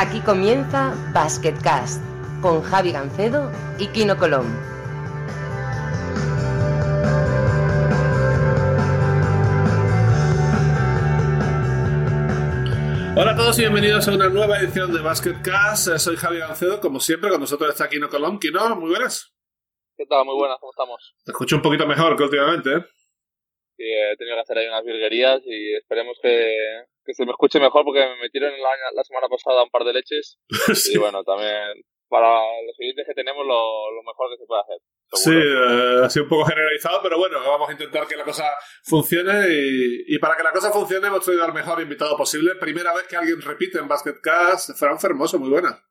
Aquí comienza Basketcast con Javi Gancedo y Kino Colón. Hola a todos y bienvenidos a una nueva edición de Basketcast. Eh, Soy Javi Gancedo, como siempre, con nosotros está Kino Colón. Kino, muy buenas. ¿Qué tal? Muy buenas, ¿cómo estamos? Te escucho un poquito mejor que últimamente, ¿eh? Sí, he tenido que hacer ahí unas virguerías y esperemos que, que se me escuche mejor porque me metieron la, la semana pasada un par de leches. Sí. Y bueno, también para los siguientes que tenemos lo, lo mejor que se puede hacer. Sí, seguro. eh, ha sido un poco generalizado, pero bueno, vamos a intentar que la cosa funcione y, y para que la cosa funcione hemos traído al mejor invitado posible. Primera vez que alguien repite en Basketcast, Fran Fermoso, muy buena.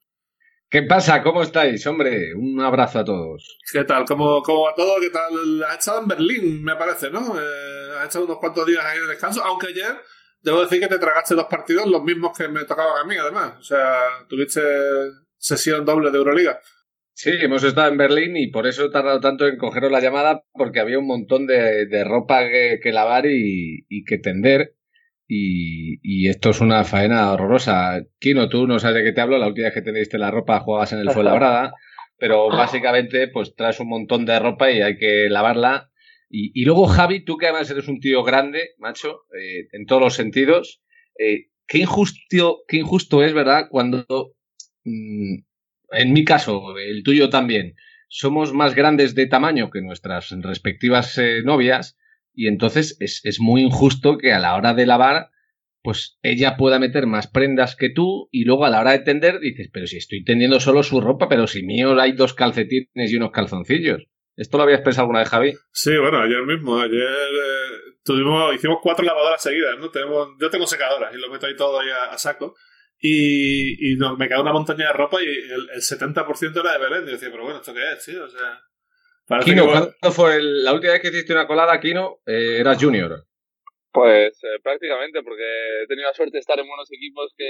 ¿Qué pasa? ¿Cómo estáis? Hombre, un abrazo a todos. ¿Qué tal? ¿Cómo, ¿Cómo va todo? ¿Qué tal? Has estado en Berlín, me parece, ¿no? Eh, has estado unos cuantos días ahí de descanso, aunque ayer debo decir que te tragaste dos partidos, los mismos que me tocaban a mí, además. O sea, tuviste sesión doble de Euroliga. Sí, hemos estado en Berlín y por eso he tardado tanto en cogeros la llamada, porque había un montón de, de ropa que, lavar y, y que tender. Y, y esto es una faena horrorosa. Kino, tú no sabes de qué te hablo. La última vez que tenéis la ropa jugabas en el Fuenlabrada. Pero básicamente, pues traes un montón de ropa y hay que lavarla. Y, luego, Javi, tú que además eres un tío grande, macho, eh, en todos los sentidos, eh, qué, injusto, qué injusto es, ¿verdad? Cuando, mm, en mi caso, el tuyo también, somos más grandes de tamaño que nuestras respectivas eh, novias y entonces es, es muy injusto que a la hora de lavar, pues ella pueda meter más prendas que tú y luego a la hora de tender dices, pero si estoy tendiendo solo su ropa, pero si mío hay dos calcetines y unos calzoncillos. ¿Esto lo habías pensado alguna vez, Javi? Sí, bueno, ayer mismo, ayer eh, tuvimos, hicimos cuatro lavadoras seguidas, ¿no? Tenemos, yo tengo secadoras y lo meto ahí todo ahí a, a saco. Y, y no, me queda una montaña de ropa y el, el 70% era de Belén. Y yo decía, pero bueno, ¿esto qué es, tío? O sea, Kino, que- ¿cuándo fue el- la última vez que hiciste una colada, Kino? Eh, eras junior. Pues eh, prácticamente, porque he tenido la suerte de estar en buenos equipos que,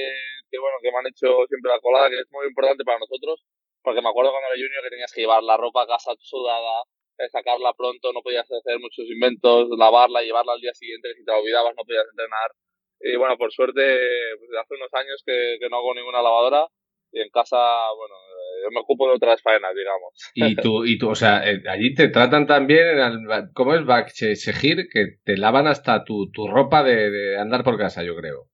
que, bueno, que me han hecho siempre la colada, que es muy importante para nosotros. Porque me acuerdo cuando era junior que tenías que llevar la ropa a casa sudada, eh, sacarla pronto, no podías hacer muchos inventos, lavarla, llevarla al día siguiente, que si te la olvidabas no podías entrenar. Y bueno, por suerte, pues hace unos años que, que no hago ninguna lavadora y en casa, bueno, eh, yo me ocupo de otras faenas, digamos. Y tú, y tú, o sea, eh, allí te tratan también, ¿cómo es? Bakchesegir, que te lavan hasta tu, tu ropa de, de andar por casa, yo creo.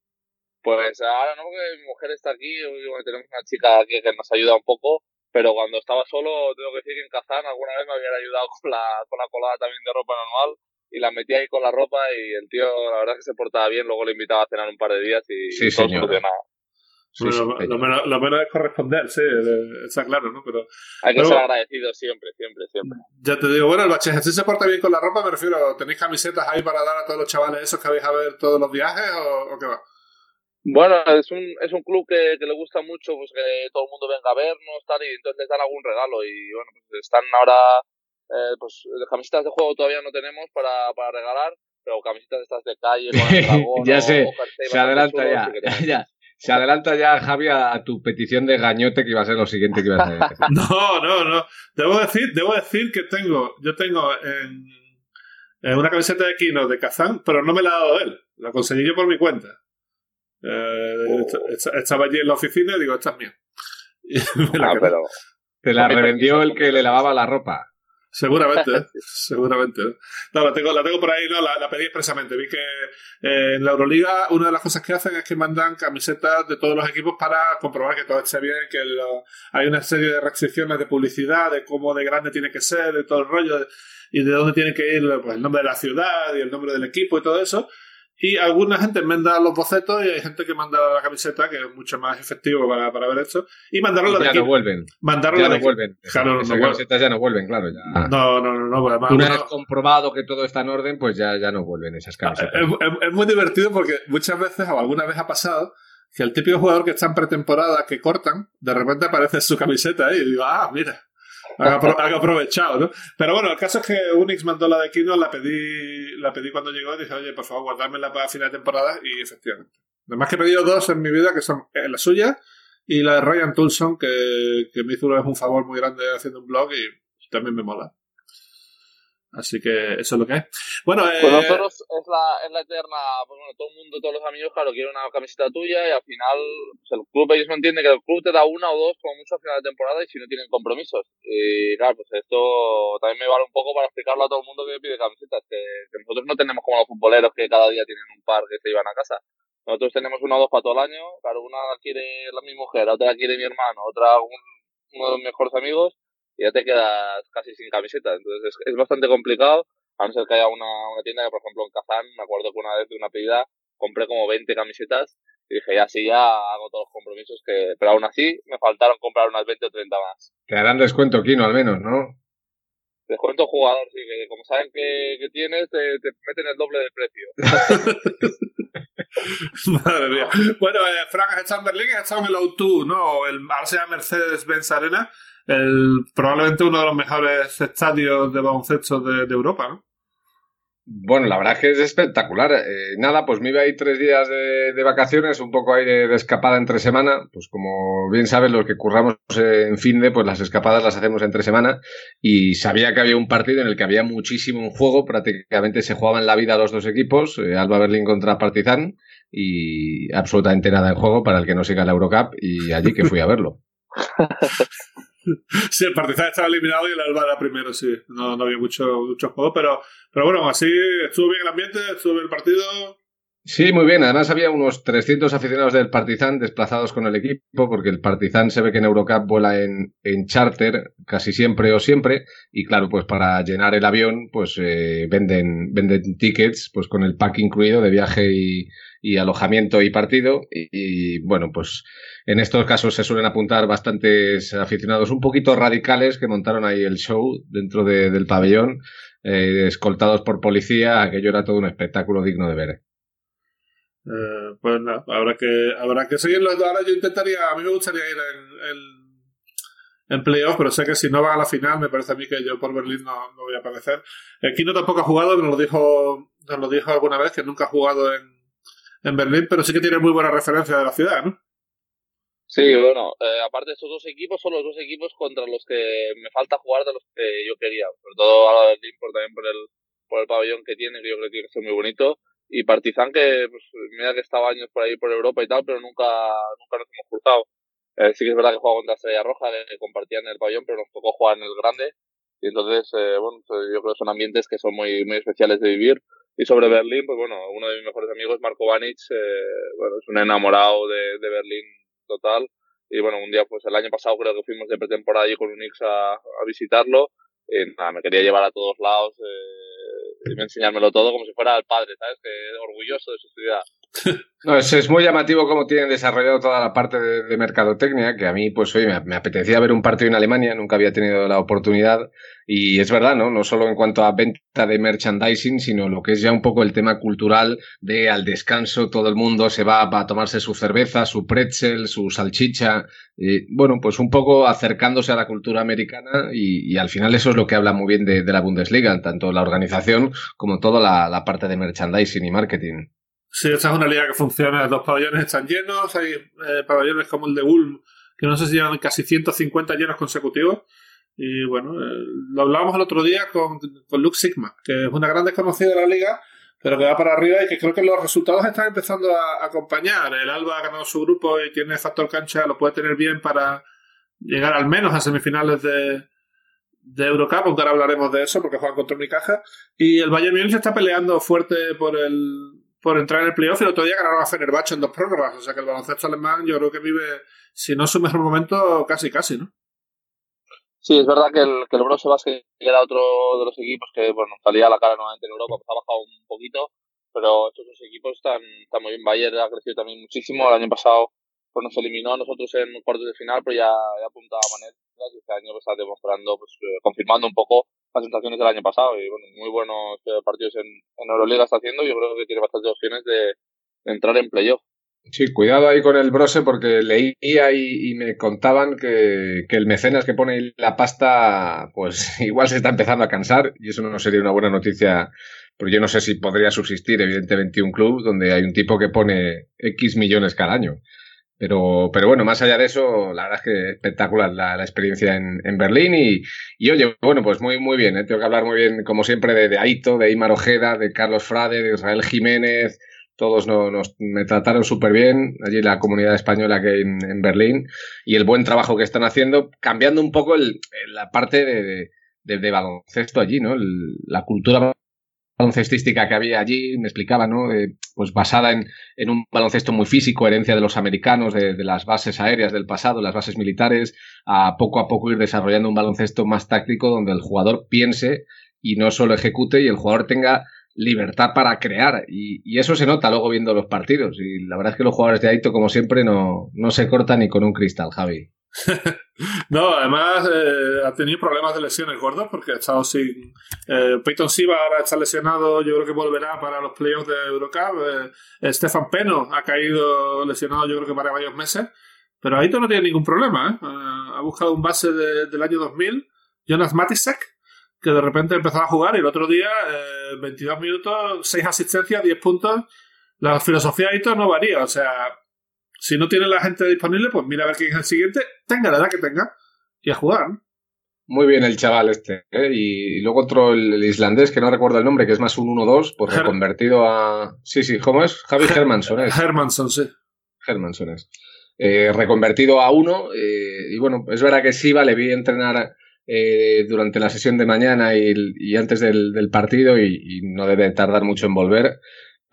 Pues ahora no, porque mi mujer está aquí, y bueno, tenemos una chica aquí que nos ayuda un poco, pero cuando estaba solo, tengo que decir que en Kazán alguna vez me habían ayudado con la, con la colada también de ropa normal, y la metí ahí con la ropa, y el tío, la verdad es que se portaba bien, luego le invitaba a cenar un par de días y Sí, todo. Sí, bueno, sí, lo, menos, lo menos es corresponder, sí, está claro, ¿no? Pero Hay que Luego- ser agradecido siempre, siempre, siempre. ya te digo, bueno, el bache ¿sí se porta bien con la ropa? Me refiero, ¿tenéis camisetas ahí para dar a todos los chavales esos que vais a ver todos los viajes o, o qué va? Bueno, es un, es un club que, que le gusta mucho pues que todo el mundo venga a vernos, tal, y entonces les dan algún regalo. Y bueno, pues están ahora, eh, pues camisetas de juego todavía no tenemos para, para regalar, pero camisetas estas de calle, con el dragón, Ya sé, o Se adelanta ya, sí ya. Se adelanta ya, Javi, a, a tu petición de gañote que iba a ser lo siguiente que iba a hacer. No, no, no. Debo decir, debo decir que tengo, yo tengo en, en una camiseta de Kino de Kazán, pero no me la ha dado él. La conseguí yo por mi cuenta. Eh, esta- esta- estaba allí en la oficina y digo, esta es mía. Ah, pero Te la revendió el que le lavaba la ropa. Seguramente, ¿eh? seguramente. ¿eh? No, la tengo, la tengo por ahí, no, la, la pedí expresamente. Vi que eh, en la Euroliga una de las cosas que hacen es que mandan camisetas de todos los equipos para comprobar que todo esté bien, que lo- hay una serie de restricciones de publicidad, de cómo de grande tiene que ser, de todo el rollo, de- y de dónde tiene que ir pues, el nombre de la ciudad y el nombre del equipo y todo eso. Y alguna gente manda los bocetos y hay gente que manda la camiseta, que es mucho más efectivo para, para ver esto, y mandaron la de ya no vuelven. Mandaron Ya la de no vuelven. Claro, no Esas vuelven. camisetas ya no vuelven, claro. Ya. No, no, no, no, pues además Una vez comprobado que todo está en orden, pues ya, ya no vuelven esas Es, camisetas. es- es muy divertido porque muchas veces o alguna vez ha pasado que el típico jugador que está en pretemporada que cortan, de repente aparece su camiseta ahí y digo, ah, mira, han, apro- han aprovechado, ¿no? Pero bueno, el caso es que Unix mandó la de Kino, la pedí, la pedí cuando llegó y dije, oye, por favor, guardármela para final de temporada y efectivamente. Además que he pedido dos en mi vida que son eh, la suya y la de Ryan Tulson, que, que me hizo una vez un favor muy grande haciendo un blog y también me mola. Así que eso es lo que es. Bueno, eh... pues nosotros es la, es la eterna, pues bueno, todo el mundo, todos los amigos, claro, quieren una camiseta tuya y al final pues el club, ellos no entienden que el club te da una o dos como mucho a final de temporada y si no tienen compromisos. Y claro, pues esto también me vale un poco para explicarlo a todo el mundo que pide camisetas, que, que nosotros no tenemos como los futboleros que cada día tienen un par que se iban a casa. Nosotros tenemos una o dos para todo el año, claro, una la quiere la mi mujer, otra la quiere mi hermano, otra uno de los mejores amigos y ya te quedas casi sin camiseta. Entonces es, bastante complicado, a no ser que haya una, una tienda que, por ejemplo, en Kazán, me acuerdo que una vez de una pedida compré como 20 camisetas y dije, ya sí, ya hago todos los compromisos, que pero aún así me faltaron comprar unas 20 o 30 más. Te harán descuento, Kino, al menos, ¿no? Descuento jugador, sí, que como saben que, que tienes, te, te, meten el doble de precio. Madre mía. Bueno, eh, Frank has estado en Berlín y has estado en el O2, ¿no? El, ahora se llama Mercedes-Benz Arena el, probablemente uno de los mejores estadios de baloncesto de, de Europa, ¿no? Bueno, la verdad es que es espectacular. Eh, nada, pues me iba ahí tres días de, de, vacaciones, un poco ahí de, escapada entre semana. Pues como bien sabes, los que curramos en fin de, pues las escapadas las hacemos entre semana. Y sabía que había un partido en el que había muchísimo en juego. Prácticamente se jugaban la vida los dos equipos, eh, Alba Berlín contra Partizan. Y absolutamente nada en juego para el que no siga la Eurocup. Y allí que fui a verlo. sí, el Partizan estaba eliminado y el Alba era primero, sí. No, no había mucho, mucho juego, pero, pero bueno, así estuvo bien el ambiente, estuvo bien el partido. Sí, muy bien. Además había unos 300 aficionados del Partizan desplazados con el equipo, porque el Partizan se ve que en Eurocup vuela en, en charter casi siempre o siempre, y claro, pues para llenar el avión, pues eh, venden, venden tickets, pues con el pack incluido de viaje y, alojamiento y partido. Y, bueno, pues en estos casos se suelen apuntar bastantes aficionados un poquito radicales que montaron ahí el show dentro de, del pabellón, eh, escoltados por policía. Aquello era todo un espectáculo digno de ver. Eh, pues nada, habrá que, habrá que seguirlo. Ahora yo intentaría, a mí me gustaría ir en, en, playoff, pero sé que si no va a la final, me parece a mí que yo por Berlín no, no voy a aparecer. El Kino tampoco ha jugado, nos lo dijo, nos lo dijo alguna vez, que nunca ha jugado en, en Berlín, pero sí que tiene muy buena referencia de la ciudad, ¿no? Sí, bueno, eh, aparte estos dos equipos, son los dos equipos contra los que me falta jugar de los que yo quería. Sobre todo a Berlín por, también por el, por el pabellón que tiene, que yo creo que tiene que ser muy bonito. Y Partizan, que pues, mira que estaba años por ahí por Europa y tal, pero nunca, nunca nos hemos cruzado. Eh, sí que es verdad que jugaba contra Estrella Roja, que compartían el pabellón, pero nos tocó jugar en el grande. Y entonces, eh, bueno, pues, yo creo que son ambientes que son muy, muy especiales de vivir. Y sobre Berlín, pues bueno, uno de mis mejores amigos, Marco Vanic, eh, bueno, es un enamorado de, de, Berlín total. Y bueno, un día, pues el año pasado creo que fuimos de pretemporada allí con Unix a, a visitarlo. Y nada, me quería llevar a todos lados eh, enseñármelo todo como si fuera el padre, ¿sabes? Que orgulloso de su ciudad. No, es, es, muy llamativo cómo tienen desarrollado toda la parte de, de mercadotecnia, que a mí, pues, oye, me, apetecía ver un partido en Alemania, nunca había tenido la oportunidad, y es verdad, ¿no? No solo en cuanto a venta de merchandising, sino lo que es ya un poco el tema cultural de al descanso todo el mundo se va a tomarse su cerveza, su pretzel, su salchicha, y, bueno, pues un poco acercándose a la cultura americana, y, al final eso es lo que habla muy bien de, la Bundesliga, tanto la organización como toda la parte de merchandising y marketing. Sí, esta es una liga que funciona. Los pabellones están llenos. Hay eh, pabellones como el de Ulm, que no sé si llevan casi 150 llenos consecutivos. Y bueno, eh, lo hablábamos el otro día con, con Luke Sigma, que es una gran desconocida de la liga, pero que va para arriba y que creo que los resultados están empezando a, acompañar. El Alba ha ganado su grupo y tiene factor cancha, lo puede tener bien para llegar al menos a semifinales de, de Eurocup, aunque ahora hablaremos de eso porque juegan contra Unicaja. Y el Bayern Múnich está peleando fuerte por el por entrar en el playoff y el otro día ganaron a Fenerbahce en dos prórrogas. O sea que el baloncesto alemán yo creo que vive, si no su mejor momento, casi casi, ¿no? Sí, es verdad que el, que el Brose Basket otro de los equipos que, bueno, salía a la cara nuevamente en Europa, pues ha bajado un poquito, pero estos dos equipos están, están muy bien. Bayern ha crecido también muchísimo. El año pasado pues nos eliminó a nosotros en cuartos de final, pero ya, ya apuntaba maneras y este año pues, está demostrando, pues eh, confirmando un poco las sensaciones del año pasado y bueno, muy buenos eh, partidos en, en Euroliga está haciendo. Yo creo que tiene bastantes opciones de, de entrar en playoff. Sí, cuidado ahí con el brose porque leía y, y me contaban que, que, el mecenas que pone la pasta, pues igual se está empezando a cansar y eso no sería una buena noticia, porque yo no sé si podría subsistir evidentemente un club donde hay un tipo que pone X millones cada año. Pero, pero bueno, más allá de eso, la verdad es que espectacular la, experiencia en, en Berlín y, y, oye, bueno, pues muy, muy bien, ¿eh? tengo que hablar muy bien, como siempre, de, de Aito, de Imar Ojeda, de Carlos Frade, de Israel Jiménez, todos nos, me trataron súper bien, allí la comunidad española que hay en, Berlín, y el buen trabajo que están haciendo, cambiando un poco el, la parte de, de, baloncesto allí, ¿no? la cultura baloncestística que había allí, me explicaba, ¿no? Eh, pues basada en, en, un baloncesto muy físico, herencia de los americanos, de, las bases aéreas del pasado, las bases militares, a poco a poco ir desarrollando un baloncesto más táctico donde el jugador piense y no solo ejecute y el jugador tenga libertad para crear. Y, eso se nota luego viendo los partidos. Y la verdad es que los jugadores de Aito, como siempre, no, no se cortan ni con un cristal, Javi. no, además eh, ha tenido problemas de lesiones gordas porque ha estado sin. Eh, Peyton Siva ahora está lesionado, yo creo que volverá para los playoffs de Eurocup. Eh, Stefan Peno ha caído lesionado, yo creo que para varios meses. Pero Aito no tiene ningún problema. ha buscado un base del año 2000, Jonas Matisek, que de repente empezaba a jugar y el otro día, 22 minutos, 6 asistencias, 10 puntos. La filosofía de Aito no varía, o sea si no tiene la gente disponible, pues mira a ver quién es el siguiente, tenga la edad que tenga, y a jugar. Muy bien el chaval este. ¿eh? Y, luego otro, el, islandés, que no recuerdo el nombre, que es más un 1-2, pues reconvertido a... Sí, sí, ¿cómo es? Javi Hermansson es. Hermansson, sí. Hermansson es. Eh, reconvertido a uno. Eh, y bueno, es verdad que sí, le vi entrenar durante la sesión de mañana y, antes del, partido y, y, no debe tardar mucho en volver.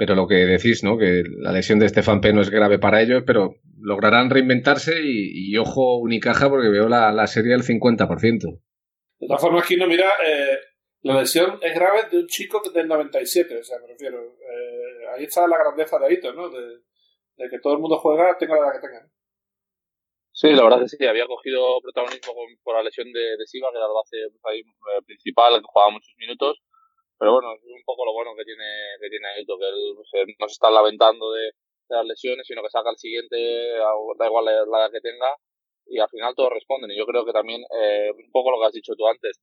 Pero lo que decís, ¿no? Que la lesión de Estefan P no es grave para ellos, pero lograrán reinventarse y, ojo Unicaja porque veo la, la serie del 50%. De todas formas, aquí no mira, eh, la lesión es grave de un chico del 97, o sea, me refiero. Eh, ahí está la grandeza de Aito, ¿no? De, que todo el mundo juega, tenga la edad que tenga. Sí, la verdad es que sí, había cogido protagonismo por la lesión de, de Siva, que era la base eh, principal, que jugaba muchos minutos pero bueno, es un poco lo bueno que tiene, que tiene Aito, que él no se está lamentando de, las lesiones, sino que saca el siguiente, da igual la, edad que tenga, y al final todos responden. Y yo creo que también, eh, un poco lo que has dicho tú antes,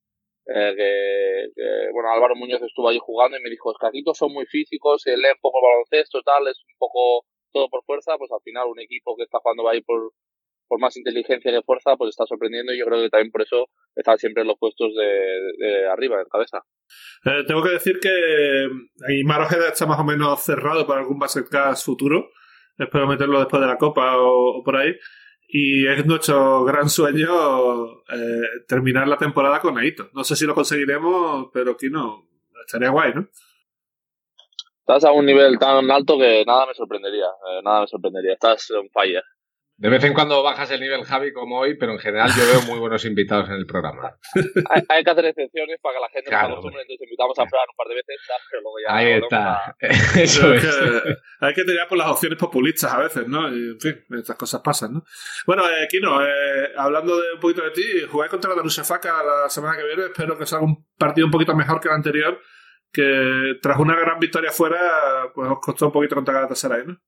eh, que, bueno, Álvaro Muñoz estuvo allí jugando y me dijo, es que aquí todos son muy físicos, se lee un poco el baloncesto, tal, es un poco todo por fuerza, pues al final un equipo que está jugando ahí por, por más inteligencia que fuerza, pues está sorprendiendo y yo creo que también por eso está siempre en los puestos de, arriba, en cabeza. Eh, tengo que decir que Aymar Ojeda está más o menos cerrado para algún Basketcast futuro. Espero meterlo después de la Copa o, por ahí. Y es nuestro gran sueño eh, terminar la temporada con Aito. No sé si lo conseguiremos, pero aquí no. Estaría guay, ¿no? Estás a un nivel tan alto que nada me sorprendería. Eh, nada me sorprendería. Estás en fire. De vez en cuando bajas el nivel Javi como hoy, pero en general yo veo muy buenos invitados en el programa. hay, que hacer excepciones para que la gente claro, no se acostumbre, entonces invitamos a Fran un par de veces, pero luego ya... Ahí está. Eso es. hay que tener por las opciones populistas a veces, ¿no? Y, en fin, estas cosas pasan, ¿no? Bueno, eh, Kino, eh, hablando de un poquito de ti, jugáis contra la Darussa Faca la semana que viene, espero que sea un partido un poquito mejor que el anterior, que tras una gran victoria fuera, pues os costó un poquito contra Galatasaray, ¿no?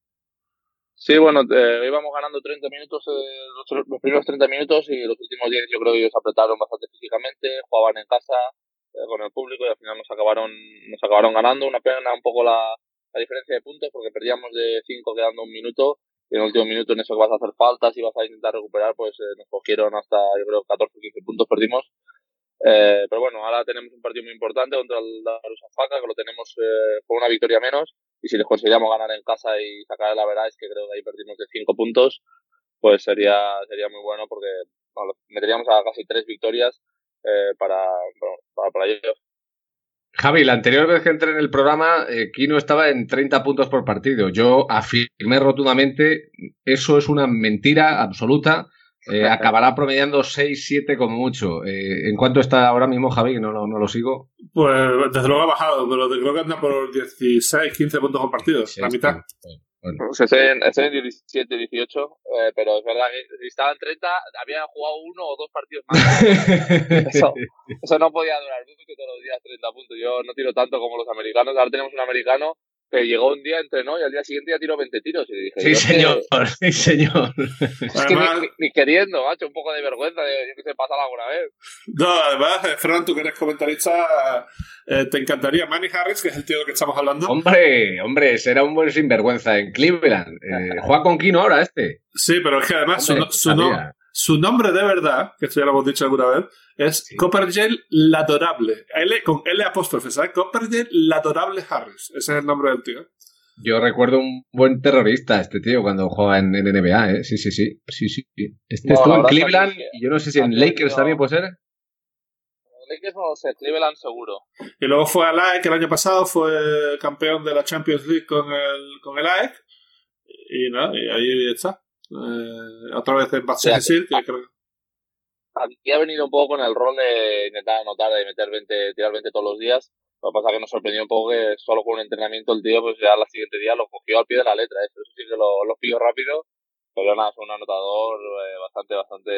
Sí, bueno, eh, íbamos ganando 30 minutos, eh, los, primeros 30 minutos y los últimos 10 yo creo que ellos apretaron bastante físicamente, jugaban en casa eh, con el público y al final nos acabaron, nos acabaron ganando. Una pena un poco la, la diferencia de puntos porque perdíamos de 5 quedando un minuto y en el último minuto en eso que vas a hacer faltas y vas a intentar recuperar, pues nos cogieron hasta yo creo 14 o 15 puntos perdimos eh, pero bueno, ahora tenemos un partido muy importante contra el Faca, que lo tenemos eh, con una victoria menos. Y si les conseguiríamos ganar en casa y sacar la verdad es que creo que ahí perdimos de 5 puntos, pues sería, sería muy bueno porque meteríamos a casi 3 victorias eh, para, para, para ellos. Javi, la anterior vez que entré en el programa, eh, Kino estaba en 30 puntos por partido. Yo afirmé rotundamente, eso es una mentira absoluta eh, acabará promediando 6-7 como mucho. Eh, ¿En cuánto está ahora mismo Javi? Que no, no, lo sigo. Pues desde luego ha bajado, pero creo que anda por 16, 15 puntos compartidos, la mitad. Bueno. Pues en, 17, 18, eh, pero es verdad que si estaba en 30, había jugado uno o dos partidos más. eso, eso no podía durar mucho todos los días 30 puntos. Yo no tiro tanto como los americanos. Ahora tenemos un americano que llegó un día, entrenó y al día siguiente ya tiró 20 tiros. Y dije, sí, señor, sí, señor. Es que ni, queriendo, macho, un poco de vergüenza, de, yo que sé, pasar alguna vez. No, además, eh, Fran, tú que eres comentarista, eh, te encantaría Manny Harris, que es el tío del que estamos hablando. Hombre, hombre, será un buen sinvergüenza en Cleveland. Eh, juega con Kino ahora este. Sí, pero es que además su, su, su nombre de verdad, que esto ya lo hemos dicho alguna vez, es sí. Coppergel Ladorable. L, con L apóstrofe, ¿sabes? Coppergel Ladorable Harris. Ese es el nombre del tío. Yo recuerdo un buen terrorista, este tío, cuando jugaba en, en NBA, ¿eh? Sí, sí, sí. sí, sí. Este no, estuvo en Cleveland y yo no sé si en Lakers también puede ser. Lakers no lo sé, Cleveland seguro. Y luego fue a AEC el año pasado, fue campeón de la Champions League con el, con el AEC. Y nada, y ahí está. Eh, otra vez en Bad decir que creo Aquí ha venido un poco con el rol de intentar anotar, de meter 20, tirar 20 todos los días. Lo que pasa es que nos sorprendió un poco que solo con un entrenamiento el tío, pues ya al siguiente día lo cogió al pie de la letra. Eso, eso sí que lo, lo pilló rápido. Pero nada, es un anotador eh, bastante, bastante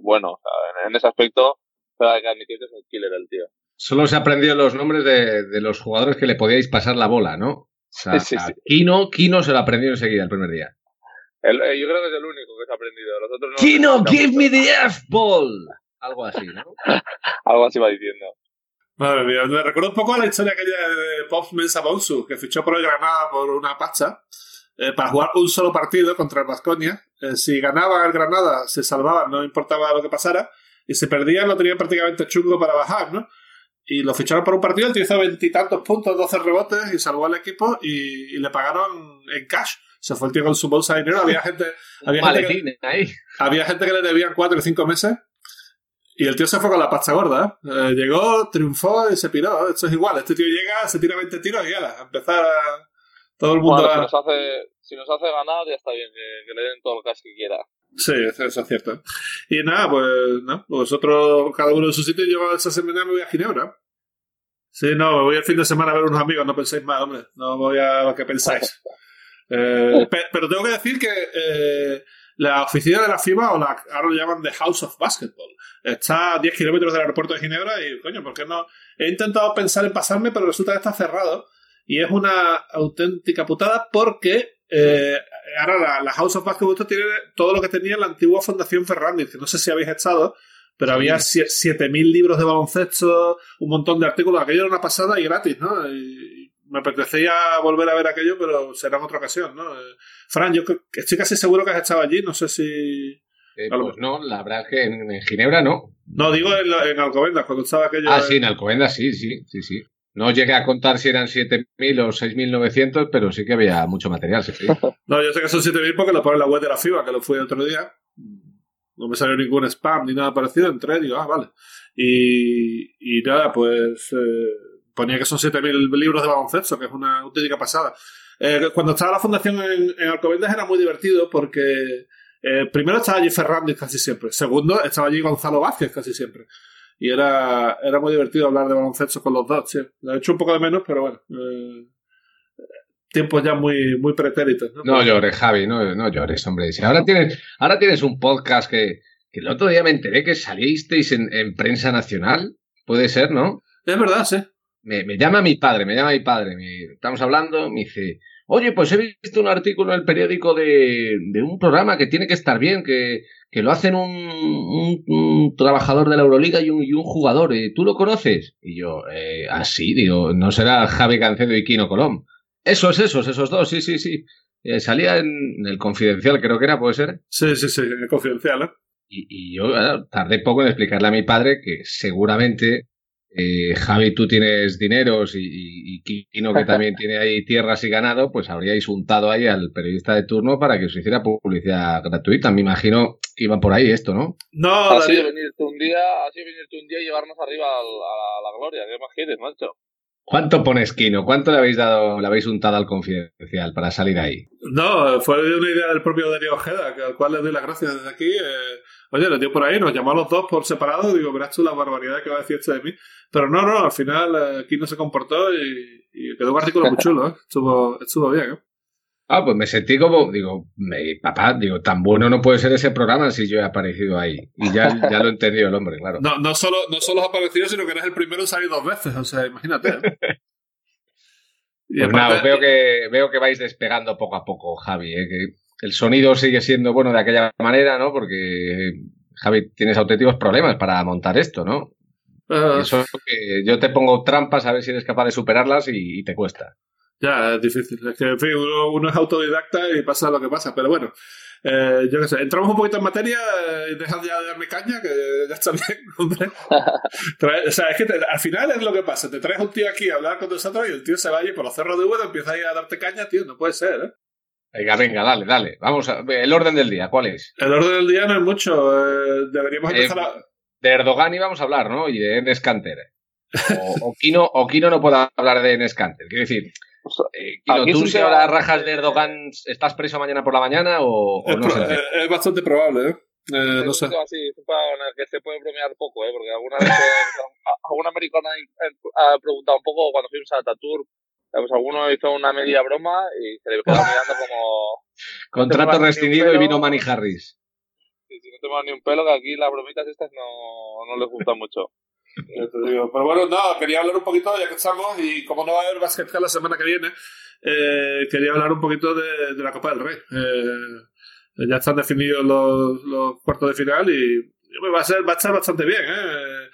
bueno. O sea, en, en, ese aspecto, pero hay que admitir que es un killer el tío. Solo se aprendió los nombres de, de los jugadores que le podíais pasar la bola, ¿no? O sea, Sí, sí, sí. Kino, Kino se lo aprendió enseguida el primer día. El, eh, yo creo que es el único que se ha aprendido. Los otros no Kino, give me the F-ball. Algo así, ¿no? Algo así va diciendo. Madre mía, me recuerdo un poco a la historia aquella de Pops Mensa Bonsu, que fichó por el Granada por una pacha eh, para jugar un solo partido contra el Vasconia. Eh, si ganaba el Granada, se salvaban, no importaba lo que pasara. Y si perdían, lo tenían prácticamente chungo para bajar, ¿no? Y lo ficharon por un partido, el tío hizo veintitantos puntos, 12 rebotes y salvó al equipo y, y le pagaron en cash se fue el tío con su bolsa de dinero. Había gente, había, gente que, ahí. había gente que le debían cuatro o cinco meses. Y el tío se fue con la pasta gorda. Eh, llegó, triunfó y se piró. Esto es igual. Este tío llega, se tira 20 tiros y ya, a empezar a. Todo el mundo. Bueno, a... si, nos hace, si nos hace ganar, ya está bien, que, que le den todo el cash que quiera. Sí, eso es cierto. Y nada, pues, no, vosotros, cada uno en su sitio, yo esa semana me voy a Ginebra. Sí, no, me voy el fin de semana a ver unos amigos, no penséis más, hombre. No voy a lo que pensáis. Eh, pero tengo que decir que eh, la oficina de la FIBA, o la, ahora lo llaman The House of Basketball, está a 10 kilómetros del aeropuerto de Ginebra y, coño, ¿por qué no? He intentado pensar en pasarme, pero resulta que está cerrado. Y es una auténtica putada porque eh, ahora la, la, House of Basketball tiene todo lo que tenía la antigua Fundación Ferrandis, que no sé si habéis estado, pero sí. había 7.000 libros de baloncesto, un montón de artículos. Aquello era una pasada y gratis, ¿no? Y, me apetecía volver a ver aquello, pero será en otra ocasión, ¿no? Eh, Fran, yo estoy casi seguro que has estado allí, no sé si... Eh, pues no, la verdad es que en, en Ginebra no. No, digo en, en, Alcobendas, cuando estaba aquello... Ah, sí, en Alcobendas sí, sí, sí, sí. No llegué a contar si eran 7.000 o 6.900, pero sí que había mucho material, sí, sí. no, yo sé que son 7.000 porque lo pone en la web de la FIBA, que lo fui el otro día. No me salió ningún spam ni nada parecido, entré y digo, ah, vale. Y, y nada, pues... Eh, ponía que son 7.000 libros de baloncesto, que es una auténtica pasada. Eh, cuando estaba la fundación en, en, Alcobendas era muy divertido porque eh, primero estaba allí Fernández casi siempre, segundo estaba allí Gonzalo Vázquez casi siempre. Y era, era muy divertido hablar de baloncesto con los dos, sí. Lo he hecho un poco de menos, pero bueno. Eh, tiempos ya muy, muy pretéritos. No, no llores, Javi, no, no llores, hombre. Si ahora, tienes, ahora tienes un podcast que, que el otro día me enteré que salisteis en, en prensa nacional. Puede ser, ¿no? Es verdad, sí me, me, llama mi padre, me llama mi padre, me, estamos hablando, me dice, oye, pues he visto un artículo en el periódico de, de un programa que tiene que estar bien, que, que lo hacen un, un, un, trabajador de la Euroliga y un, y un jugador, ¿y ¿tú lo conoces? Y yo, eh, así, ah, digo, no será Javi Cancedo y Kino Colom. Esos, esos, esos dos, sí, sí, sí. Eh, salía en, en, el Confidencial, creo que era, ¿puede ser? Sí, sí, sí, en el Confidencial, ¿eh? Y, y yo bueno, tardé poco en explicarle a mi padre que seguramente eh, Javi, tú tienes dineros y, y, y, Kino, que también tiene ahí tierras y ganado, pues habríais untado ahí al periodista de turno para que os hiciera publicidad gratuita. Me imagino que iba por ahí esto, ¿no? No, así de venirte un día, así venirte un día y llevarnos arriba a la, a la gloria. ¿Qué más quieres, macho? ¿Cuánto pones, Kino? ¿Cuánto le habéis dado, le habéis untado al confidencial para salir ahí? No, fue una idea del propio Darío Ojeda, al cual le doy las gracias desde aquí. Eh, oye, le dio por ahí, nos llamó a los dos por separado, digo, verás tú la barbaridad que va a decir este de mí. Pero no, no, al final eh, Kino se comportó y, y, quedó un artículo muy chulo, ¿eh? estuvo, estuvo bien. ¿eh? Ah, pues me sentí como, digo, me, papá, digo, tan bueno no puede ser ese programa si yo he aparecido ahí. Y ya, ya lo entendió el hombre, claro. No, no solo, no solo has aparecido, sino que eres el primero en salir dos veces, o sea, imagínate. Pues nada, veo que, veo que vais despegando poco a poco, Javi. ¿eh? Que el sonido sigue siendo bueno de aquella manera, ¿no? Porque, Javi, tienes auténticos problemas para montar esto, ¿no? Uh, eso es que yo te pongo trampas a ver si eres capaz de superarlas y, te cuesta. Ya, es difícil. Es que, en fin, uno, es autodidacta y pasa lo que pasa. Pero bueno, eh, yo qué sé, entramos un poquito en materia y dejad ya de darme caña, que ya está bien, hombre. o sea, es que al final es lo que pasa. Te traes un tío aquí a hablar con nosotros y el tío se va y por los cerros de huevo empieza a darte caña, tío. No puede ser, ¿eh? Venga, venga, dale, dale. Vamos a el orden del día, ¿cuál es? El orden del día no es mucho. Eh, deberíamos empezar a de Erdogan íbamos a hablar, ¿no? Y de Enes Kanter. O, Kino, o Kino no puede hablar de Enes Kanter. Quiero decir, eh, Kino, ¿tú si ahora rajas de Erdogan estás preso mañana por la mañana o, no sé? es bastante probable, ¿eh? Eh, no sé. Así, es que se puede bromear poco, ¿eh? porque alguna vez algún americano ha preguntado un poco cuando fuimos a Tatur, pues alguno hizo una media broma y se le quedó mirando como... Contrato rescindido y vino Manny Harris si no tengo ni un pelo, que aquí las bromitas estas no, no les gustan mucho. Pero bueno, no, quería hablar un poquito, ya que estamos, y como no va a haber Basket la semana que viene, eh, quería hablar un poquito de, de la Copa del Rey. Eh, ya están definidos los, los, cuartos de final y, va a ser va a estar bastante bien. ¿eh?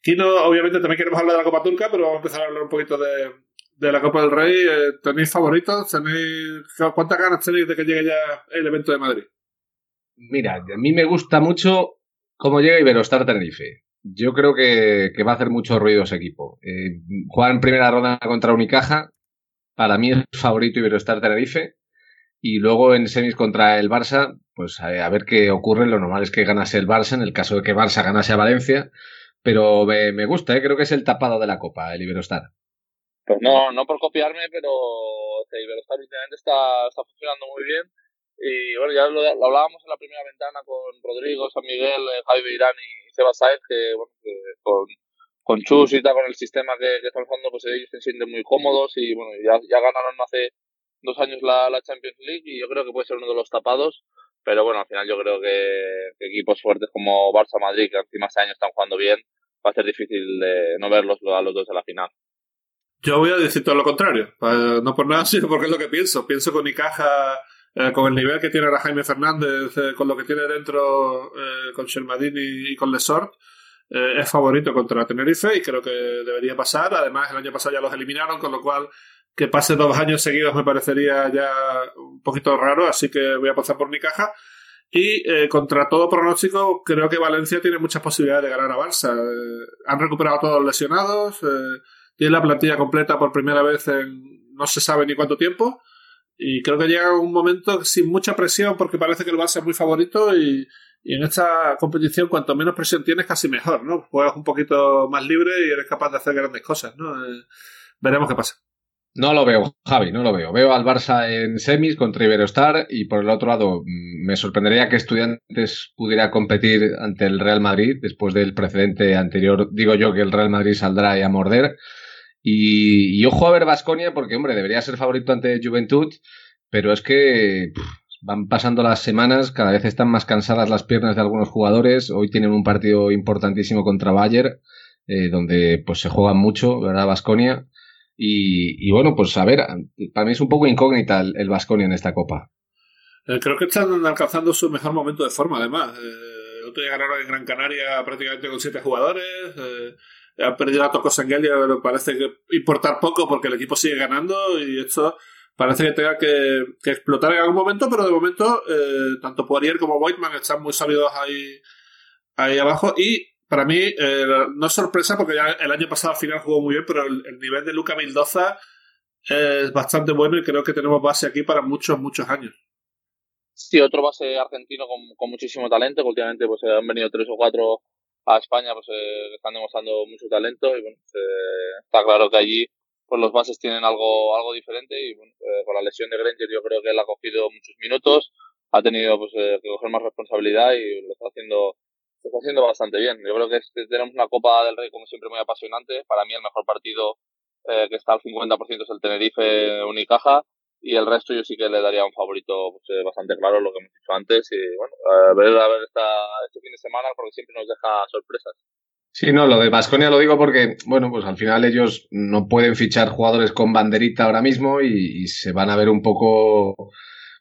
Kino, obviamente, también queremos hablar de la Copa Turca, pero vamos a empezar a hablar un poquito de, de la Copa del Rey. Eh, ¿Tenéis favoritos? ¿Tenéis, ¿Cuántas ganas tenéis de que llegue ya el evento de Madrid? Mira, a mí me gusta mucho cómo llega Iberostar Tenerife. Yo creo que, va a hacer mucho ruido ese equipo. Eh, jugar en primera ronda contra Unicaja, para mí es favorito Iberostar Tenerife. Y luego en semis contra el Barça, pues a, ver qué ocurre. Lo normal es que ganase el Barça, en el caso de que Barça ganase a Valencia. Pero me, gusta, ¿eh? creo que es el tapado de la Copa, el Iberostar. Pues no, no por copiarme, pero Iberostar últimamente está, está funcionando muy bien y bueno, ya lo, hablábamos en la primera ventana con Rodrigo, San Miguel, eh, Javi Beirán y Sebas Saez, que, bueno, con, con Chus y tal, con el sistema que, que están usando, pues ellos se sienten muy cómodos y bueno, ya, ya ganaron hace dos años la, la Champions League y yo creo que puede ser uno de los tapados. Pero bueno, al final yo creo que, equipos fuertes como Barça Madrid, que encima este año están jugando bien, va a ser difícil de no verlos a los dos en la final. Yo voy a decir todo lo contrario, no por nada, sino porque es lo que pienso. Pienso con Icaja eh, con el nivel que tiene ahora Jaime Fernández, eh, con lo que tiene dentro eh, con Shermadini y con Lesort, es favorito contra Tenerife y creo que debería pasar. Además, el año pasado ya los eliminaron, con lo cual que pase dos años seguidos me parecería ya un poquito raro, así que voy a pasar por mi caja. Y contra todo pronóstico, creo que Valencia tiene muchas posibilidades de ganar a Barça. han recuperado a todos los lesionados, tiene la plantilla completa por primera vez en no se sabe ni cuánto tiempo. Y creo que llega un momento sin mucha presión porque parece que el Barça es muy favorito y, en esta competición cuanto menos presión tienes casi mejor, ¿no? Juegas un poquito más libre y eres capaz de hacer grandes cosas, ¿no? Eh, veremos qué pasa. No lo veo, Javi, no lo veo. Veo al Barça en semis contra Iberostar y por el otro lado mm, me sorprendería que Estudiantes pudiera competir ante el Real Madrid después del precedente anterior. Digo yo que el Real Madrid saldrá a morder. Y, ojo a ver Vasconia, porque, hombre, debería ser favorito ante Juventud, pero es que van pasando las semanas, cada vez están más cansadas las piernas de algunos jugadores. Hoy tienen un partido importantísimo contra Bayer, eh, donde pues se juega mucho, ¿verdad, Vasconia? Y, bueno, pues a ver, para mí es un poco incógnita el Vasconia en esta copa. Eh, creo que están alcanzando su mejor momento de forma, además. Eh, otro día ganaron en Gran Canaria prácticamente con siete jugadores. Eh, ha perdido a Tocos pero parece que importar poco porque el equipo sigue ganando y esto parece que tenga que, explotar en algún momento, pero de momento eh, tanto Poirier como Whiteman están muy sólidos ahí, ahí abajo y para mí eh, no es sorpresa porque ya el año pasado al final jugó muy bien, pero el, nivel de Luca Mildoza es bastante bueno y creo que tenemos base aquí para muchos, muchos años. Sí, otro base argentino con, con muchísimo talento, que últimamente pues han venido tres o cuatro a España pues eh, están demostrando mucho talento y bueno pues, eh, está claro que allí pues los bases tienen algo algo diferente y bueno, eh, con la lesión de Granger yo creo que él ha cogido muchos minutos ha tenido pues que coger más responsabilidad y lo está haciendo lo está haciendo bastante bien. Yo creo que, tenemos una Copa del Rey como siempre muy apasionante. Para mí el mejor partido que está al 50% es el Tenerife Unicaja y el resto yo sí que le daría un favorito pues, eh, bastante claro, lo que hemos dicho antes. Y bueno, a ver, a ver esta, este fin de semana porque siempre nos deja sorpresas. Sí, no, lo de Basconia lo digo porque, bueno, pues al final ellos no pueden fichar jugadores con banderita ahora mismo y, se van a ver un poco,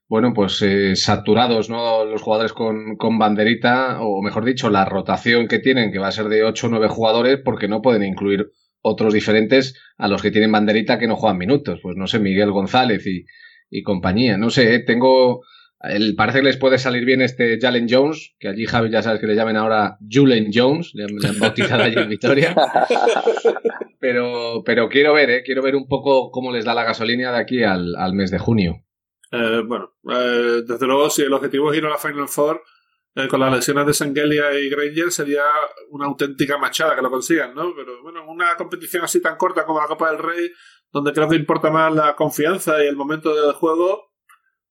bueno, pues eh, saturados, ¿no? Los jugadores con, con, banderita, o mejor dicho, la rotación que tienen, que va a ser de 8 o 9 jugadores, porque no pueden incluir otros diferentes a los que tienen banderita que no juegan minutos. Pues no sé, Miguel González y, y compañía. No sé, eh, tengo el, parece que les puede salir bien este Jalen Jones, que allí Javi ya sabes que le llamen ahora Julen Jones, le, han bautizado allí en Vitoria. Pero, pero quiero ver, ¿eh? quiero ver un poco cómo les da la gasolina de aquí al, mes de junio. Eh, bueno, eh, desde luego, si el objetivo es ir a la Final Four, eh, con las lesiones de Sangelia y Granger sería una auténtica machada que lo consigan, ¿no? Pero bueno, una competición así tan corta como la Copa del Rey, donde creo que importa más la confianza y el momento del juego,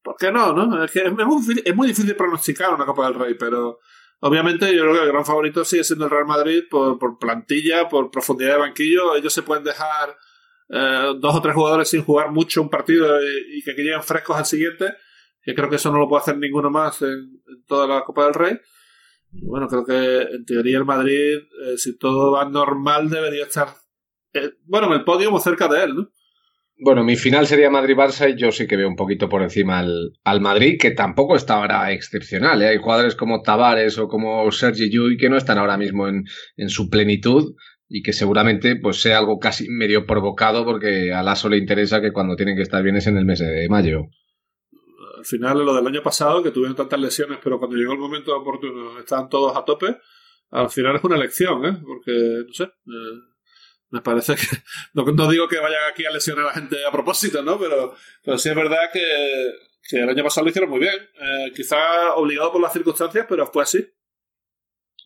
¿Por qué no? no? Es, que es, muy, difícil pronosticar una Copa del Rey, pero obviamente yo creo que el gran favorito sigue siendo el Real Madrid por, plantilla, por profundidad de banquillo. Ellos se pueden dejar eh, dos o tres jugadores sin jugar mucho un partido y, que lleguen frescos al siguiente, que creo que eso no lo puede hacer ninguno más en, toda la Copa del Rey. Bueno, creo que en teoría el Madrid, eh, si todo va normal, debería estar, eh, bueno, en el podio o cerca de él, ¿no? Bueno, mi final sería Madrid-Barça y yo sí que veo un poquito por encima al, Madrid, que tampoco está ahora excepcional. ¿eh? Hay jugadores como Tavares o como Sergi Llull que no están ahora mismo en, su plenitud y que seguramente pues sea algo casi medio provocado porque a Lasso le interesa que cuando tienen que estar bien es en el mes de mayo. Al final, lo del año pasado, que tuvieron tantas lesiones, pero cuando llegó el momento oportuno estaban todos a tope, al final es una elección, ¿eh? porque, no sé, eh, me parece que. No, digo que vayan aquí a lesionar a la gente a propósito, ¿no? Pero, pero sí es verdad que, que el año pasado lo hicieron muy bien. Eh, quizá obligado por las circunstancias, pero fue así.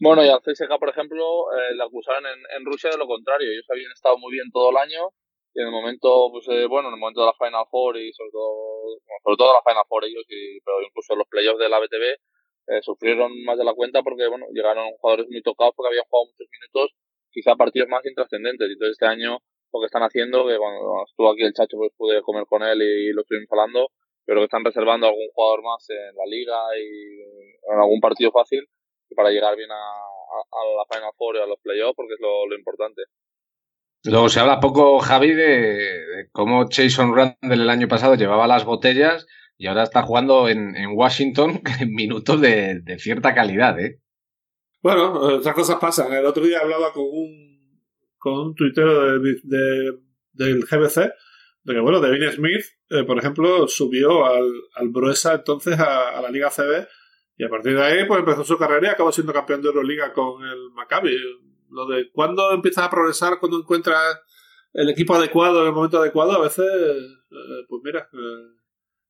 Bueno, y al CSK, por ejemplo, eh, le acusaron en, en, Rusia de lo contrario. Ellos habían estado muy bien todo el año en el momento, pues eh, bueno, en el momento de la Final Four y sobre todo, sobre todo la Final Four ellos, y, pero incluso los playoffs de la BTV, eh, sufrieron más de la cuenta porque, bueno, llegaron jugadores muy tocados porque habían jugado muchos minutos quizá partidos más intrascendentes. Entonces este año lo que están haciendo, que cuando estuvo aquí el Chacho pues pude comer con él y, lo estuvimos hablando, pero que están reservando algún jugador más en la liga y en algún partido fácil para llegar bien a, la Final Four y a los playoffs porque es lo, importante. Luego se habla poco, Javi, de, cómo Jason Randall el año pasado llevaba las botellas y ahora está jugando en, Washington en minutos de, cierta calidad, ¿eh? Bueno, otras cosas pasan. El otro día hablaba con un, con un tuitero de, del GBC de que, bueno, Devin Smith, eh, por ejemplo, subió al, al Bruesa entonces a, la Liga CB y a partir de ahí pues empezó su carrera y acabó siendo campeón de Euroliga con el Maccabi. Lo de cuándo empiezas a progresar, cuando encuentras el equipo adecuado en el momento adecuado, a veces, eh, pues mira, eh,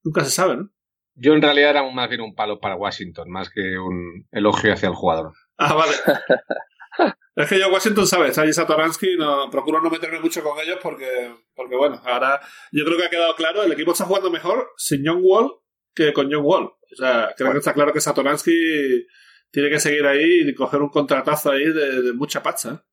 nunca se sabe, ¿no? Yo en realidad era más bien un palo para Washington, más que un elogio hacia el jugador. Ah, vale. es que yo Washington, ¿sabes? Allí Satoransky, no, procuro no meterme mucho con ellos porque, porque, bueno, ahora yo creo que ha quedado claro, el equipo está jugando mejor sin John Wall que con John Wall. O sea, creo que está claro que Satoransky tiene que seguir ahí y coger un contratazo ahí de, mucha pacha.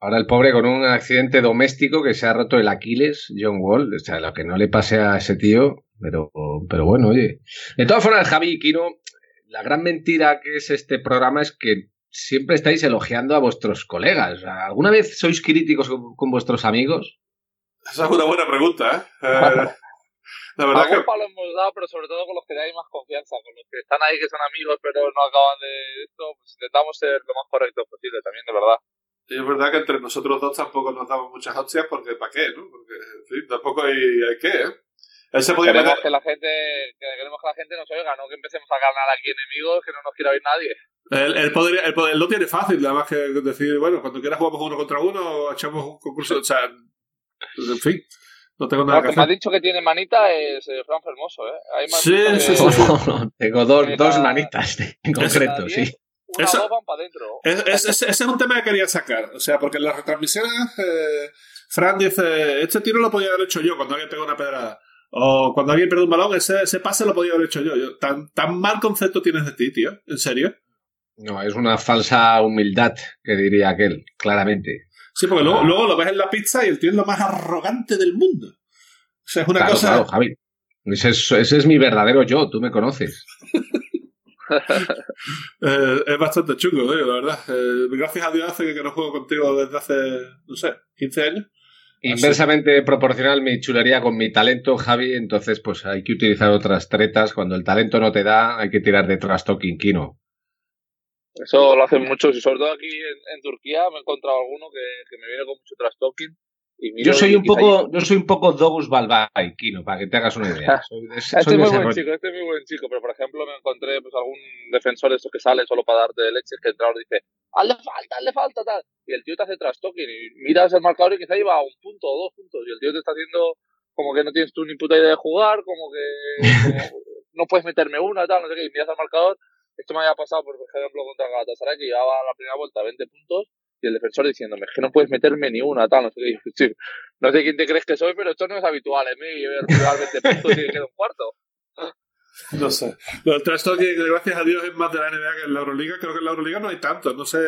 Ahora el pobre con un accidente doméstico que se ha roto el Aquiles, John Wall. O sea, lo que no le pase a ese tío, pero, pero bueno, oye. De todas formas, Javi y Kino, la gran mentira que es este programa es que siempre estáis elogiando a vuestros colegas. ¿Alguna vez sois críticos con, vuestros amigos? Esa es una buena pregunta, ¿eh? la verdad que... palo hemos dado, pero sobre todo con los que dais más confianza, con los que están ahí que son amigos pero no acaban de esto, pues intentamos ser lo más correctos posible también, de verdad. Y es verdad que entre nosotros dos tampoco nos damos muchas hostias porque ¿para qué? ¿no? Porque, en fin, tampoco hay, hay que, ¿eh? queremos, que la gente, queremos que la gente nos oiga, no que empecemos a ganar aquí enemigos que no nos quiera oír nadie. Él, él, podría, él, lo tiene fácil, nada más que decir, bueno, cuando quieras jugamos uno contra uno o echamos un concurso, o sea, en fin. No tengo nada que hacer. me ha dicho que tiene manita es eh, Fran Fermoso, ¿eh? Hay sí, sí, sí, Tengo dos, dos manitas en concreto, sí. Una eso, para adentro. ese es un tema que quería sacar. O sea, porque en las retransmisiones eh, Fran dice, este tiro lo podía haber hecho yo cuando alguien pegó una pedrada. O cuando alguien pierde un balón, ese, ese pase lo podía haber hecho yo. yo tan, tan mal concepto tienes de ti, tío. ¿En serio? No, es una falsa humildad, que diría aquel, claramente. Sí, porque luego, luego lo ves en la pizza y el tío es lo más arrogante del mundo. O sea, es una cosa. Claro, Javi. Ese es, ese es mi verdadero yo, tú me conoces. Eh, es bastante chungo, la verdad. Eh, gracias a Dios hace que no juego contigo desde hace, no sé, 15 años. Inversamente proporcional mi chulería con mi talento, Javi, entonces pues hay que utilizar otras tretas. Cuando el talento no te da, hay que tirar de trash talking Kino. Eso lo hacen muchos y sobre todo aquí en, Turquía me he encontrado alguno que, me viene con mucho trash talking yo soy un poco, yo soy un poco Dogus Balbay, Kino, para que te hagas una idea. este es muy buen chico, este es muy buen chico, pero por ejemplo me encontré pues algún defensor de estos que sale solo para darte leche, que el entrenador dice, hazle falta, hazle falta, tal. Y el tío te hace trash talking y miras el marcador y quizá lleva un punto o dos puntos y el tío te está haciendo como que no tienes tú ni puta idea de jugar, como que no puedes meterme una, tal, no sé qué, y miras al marcador. Esto me había pasado, por ejemplo, contra Galatasaray, que llevaba la primera vuelta 20 puntos y el defensor diciéndome, es que no puedes meterme ni una, tal, no sé qué. no sé quién te crees que soy, pero esto no es habitual en mí, voy 20 puntos y quedo un cuarto. No sé. Lo del trash gracias a Dios, es más de la NBA que en la Euroliga. Creo que en la Euroliga no hay tanto. No sé.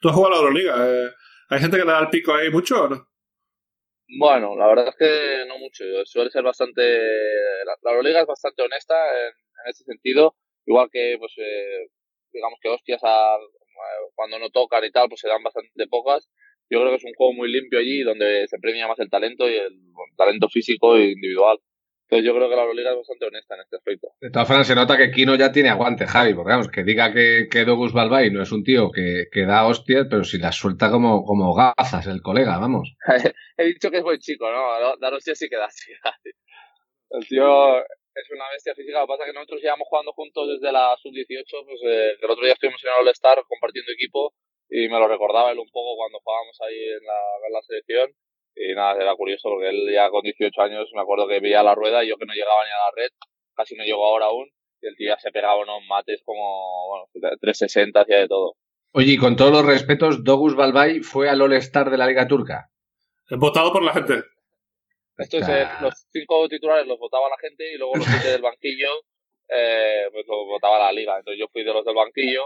¿Tú has jugado a la Euroliga? Eh, ¿Hay gente que le da el pico ahí mucho o no? Bueno, la verdad es que no mucho. Suele ser bastante. La, Euroliga es bastante honesta en, en ese sentido. Igual que, pues, eh, digamos que hostias a, cuando no tocan y tal, pues se dan bastante pocas. Yo creo que es un juego muy limpio allí, donde se premia más el talento y el talento físico e individual. Entonces yo creo que la Euroliga es bastante honesta en este aspecto. De todas formas, se nota que Kino ya tiene aguante, Javi, porque vamos, que diga que, que Dogus Balbay no es un tío que, que da hostias, pero si las suelta como, como gafas el colega, vamos. He dicho que es buen chico, ¿no? Dar hostias sí que da, sí, El tío es una bestia física. Lo que pasa es que nosotros llevamos jugando juntos desde la sub-18. Pues eh, el otro día estuvimos en el All-Star compartiendo equipo y me lo recordaba él un poco cuando jugábamos ahí en la, en la selección. Y nada, era curioso porque él ya con 18 años me acuerdo que veía la rueda y yo que no llegaba ni a la red, casi no llego ahora aún. Y el tío ya se pegaba unos mates como bueno, 360 hacía de todo. Oye, y con todos los respetos, Dogus Balbay fue al All-Star de la Liga Turca. Votado por la gente. Entonces, eh, los cinco titulares los votaba la gente y luego los siete del banquillo eh, pues los votaba la liga. Entonces yo fui de los del banquillo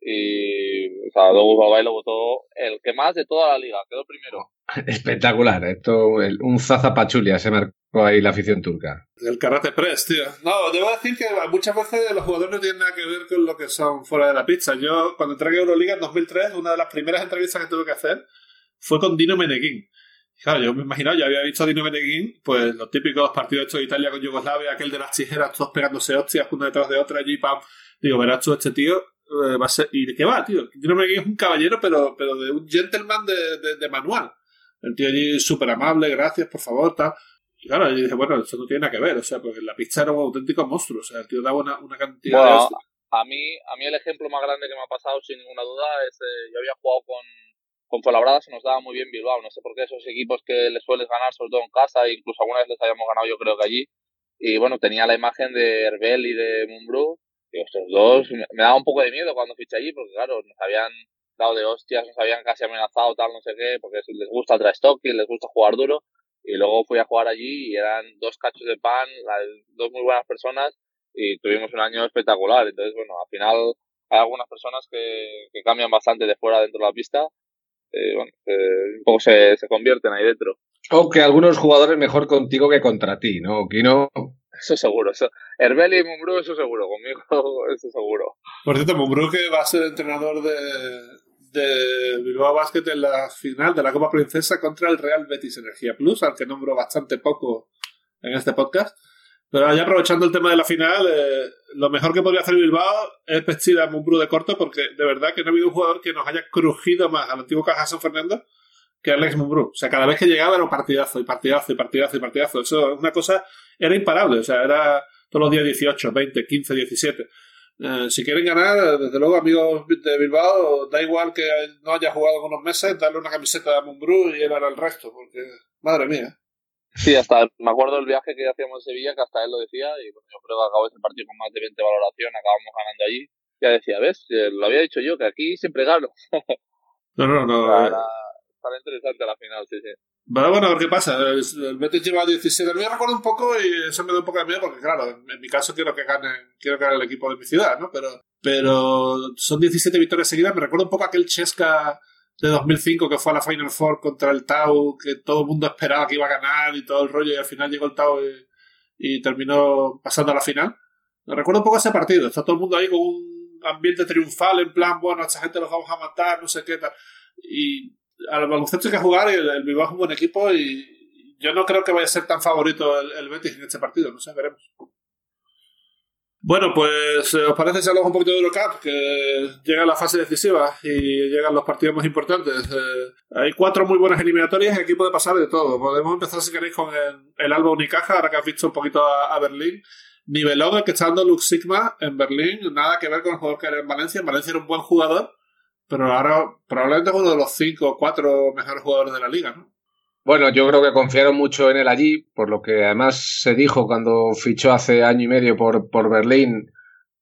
y o sea, Douglas lo votó el que más de toda la liga, quedó primero. Espectacular, esto un zazapachulia se marcó ahí la afición turca. El karate press, tío. No, debo decir que muchas veces los jugadores no tienen nada que ver con lo que son fuera de la pista. Yo, cuando entré en Euroliga en 2003, una de las primeras entrevistas que tuve que hacer fue con Dino Meneguín Claro, yo me imagino, ya había visto a Dino Meneguín, pues los típicos partidos estos de Italia con Yugoslavia, aquel de las tijeras, todos pegándose hostias una detrás de otra, allí, pam. Digo, verás tú, este tío eh, va a ser. ¿Y de qué va, tío? Dino Meneguín es un caballero, pero, pero de un gentleman de, de, manual. El tío allí súper amable, gracias, por favor, tal. Y claro, yo dije, bueno, eso no tiene nada que ver, o sea, porque la pista era un auténtico monstruo, o sea, el tío daba una, una cantidad de. A mí, a mí el ejemplo más grande que me ha pasado, sin ninguna duda, es. Eh, yo había jugado con con Fuenlabrada se nos daba muy bien Bilbao. No sé por qué esos equipos que les sueles ganar, sobre todo en casa, incluso alguna vez les habíamos ganado yo creo que allí. Y bueno, tenía la imagen de Herbel y de Mumbrú. Y estos dos me, daba un poco de miedo cuando fiché allí, porque claro, nos habían dado de hostias, nos habían casi amenazado, tal, no sé qué, porque les gusta el y les gusta jugar duro. Y luego fui a jugar allí y eran dos cachos de pan, dos muy buenas personas y tuvimos un año espectacular. Entonces, bueno, al final hay algunas personas que cambian bastante de fuera dentro de la pista eh, bueno, eh, un poco se, se, convierten ahí dentro. O que algunos jugadores mejor contigo que contra ti, ¿no, Kino? Eso seguro. Eso. Herbeli y Mumbrú, eso seguro. Conmigo, eso seguro. Por cierto, Mumbrú que va a ser entrenador de, de Bilbao Basket en la final de la Copa Princesa contra el Real Betis Energía Plus, al que nombro bastante poco en este podcast. Pero ya aprovechando el tema de la final, eh, lo mejor que podría hacer Bilbao es vestir a Mumbrú de corto, porque de verdad que no ha habido un jugador que nos haya crujido más al antiguo Caja San Fernando que Alex Mumbrú. O sea, cada vez que llegaba era un partidazo, y partidazo, y partidazo, y partidazo. Eso es una cosa, era imparable. O sea, era todos los días 18, 20, 15, 17. si quieren ganar, desde luego, amigos de Bilbao, da igual que no haya jugado unos meses, darle una camiseta a Mumbrú y él hará el resto, porque, madre mía. Sí, hasta me acuerdo del viaje que hacíamos en Sevilla, que hasta él lo decía, y bueno, yo creo que acabó ese partido con más de 20 valoración, acabamos ganando allí. Ya decía, ¿ves? Lo había dicho yo, que aquí siempre gano. no, no, no. Está interesante la final, sí, sí. Bueno, bueno, a ver qué pasa. El Betis lleva 17. A mí me recuerdo un poco y eso me da un poco de miedo porque, claro, en, mi caso quiero que gane, quiero que gane el equipo de mi ciudad, ¿no? Pero, pero son 17 victorias seguidas. Me recuerdo un poco aquel Chesca de 2005 que fue a la Final Four contra el Tau, que todo el mundo esperaba que iba a ganar y todo el rollo, y al final llegó el Tau y, terminó pasando a la final. Me recuerdo un poco ese partido. Está todo el mundo ahí con un ambiente triunfal, en plan, bueno, a esta gente los vamos a matar, no sé qué tal. Y al baloncesto hay que jugar y el, el es un buen equipo y yo no creo que vaya a ser tan favorito el, el Betis en este partido, no sé, veremos. Bueno, pues, eh, ¿os parece si hablamos un poquito de Eurocup? Que llega la fase decisiva y llegan los partidos más importantes. Eh, hay cuatro muy buenas eliminatorias y aquí puede pasar de todo. Podemos empezar, si queréis, con el, Alba Unicaja, ahora que has visto un poquito a, a Berlín. Nivelón el que está dando Lux Sigma en Berlín, nada que ver con el jugador que era en Valencia. En Valencia era un buen jugador, pero ahora probablemente es uno de los cinco o cuatro mejores jugadores de la liga, ¿no? Bueno, yo creo que confiaron mucho en él allí, por lo que además se dijo cuando fichó hace año y medio por, por Berlín,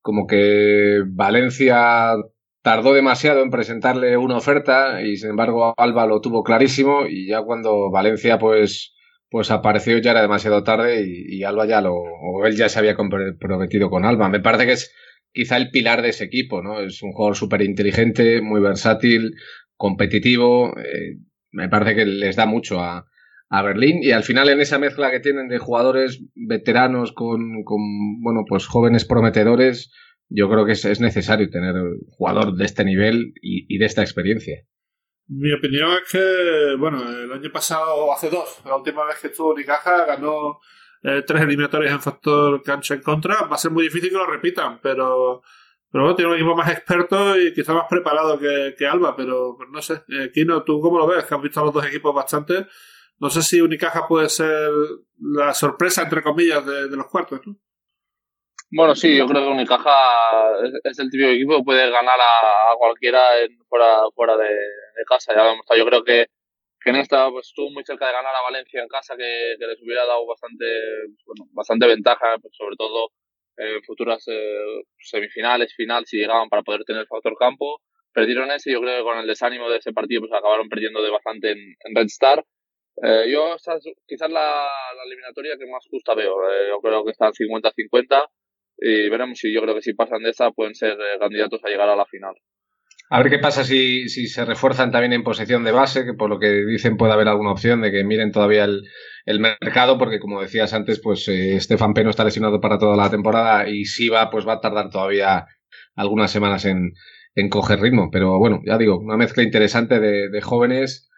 como que Valencia tardó demasiado en presentarle una oferta y sin embargo Alba lo tuvo clarísimo y ya cuando Valencia pues pues apareció ya era demasiado tarde y, y Alba ya lo o él ya se había comprometido con Alba. Me parece que es quizá el pilar de ese equipo, ¿no? Es un jugador súper inteligente, muy versátil, competitivo, eh, me parece que les da mucho a, a, Berlín y al final en esa mezcla que tienen de jugadores veteranos con, con bueno, pues jóvenes prometedores, yo creo que es, es necesario tener jugador de este nivel y, y, de esta experiencia. Mi opinión es que, bueno, el año pasado, hace dos, la última vez que estuvo Unicaja, ganó eh, tres eliminatorias en factor cancha en contra. Va a ser muy difícil que lo repitan, pero pero bueno, tiene un equipo más experto y quizá más preparado que, que Alba, pero, pero, no sé. Eh, Kino, ¿tú cómo lo ves? Que has visto a los dos equipos bastante. No sé si Unicaja puede ser la sorpresa, entre comillas, de, de los cuartos, ¿no? Bueno, sí, yo creo que Unicaja es, el típico equipo que puede ganar a, a cualquiera en, fuera, fuera de, casa. Ya vemos, yo creo que, que en esta pues, estuvo muy cerca de ganar a Valencia en casa, que, que les hubiera dado bastante, bueno, bastante ventaja, pues, sobre todo eh, futuras eh, semifinales, final, si llegaban para poder tener factor campo. Perdieron ese yo creo que con el desánimo de ese partido pues acabaron perdiendo de bastante en, Red Star. Eh, yo esa es quizás la, la, eliminatoria que más justa veo. Eh, yo creo que están 50-50 y veremos si yo creo que si pasan de esa pueden ser eh, candidatos a llegar a la final. A ver qué pasa si, se refuerzan también en posición de base, que por lo que dicen puede haber alguna opción de que miren todavía el, mercado, porque como decías antes, pues eh, Estefan Peno está lesionado para toda la temporada y si va, pues va a tardar todavía algunas semanas en, coger ritmo. Pero bueno, ya digo, una mezcla interesante de, jóvenes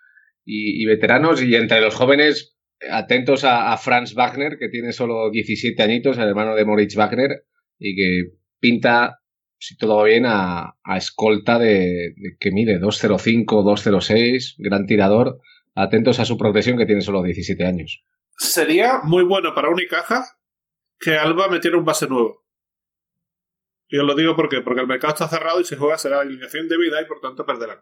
y, y, veteranos, y entre los jóvenes, atentos a, a, Franz Wagner, que tiene solo 17 añitos, el hermano de Moritz Wagner, y que pinta si todo va bien, a, a escolta de, de, que mide 205, 206, gran tirador. Atentos a su progresión que tiene solo 17 años. Sería muy bueno para Unicaja que Alba metiera un base nuevo. Y os lo digo porque, porque el mercado está cerrado y si juega será alineación de vida y por tanto perderán.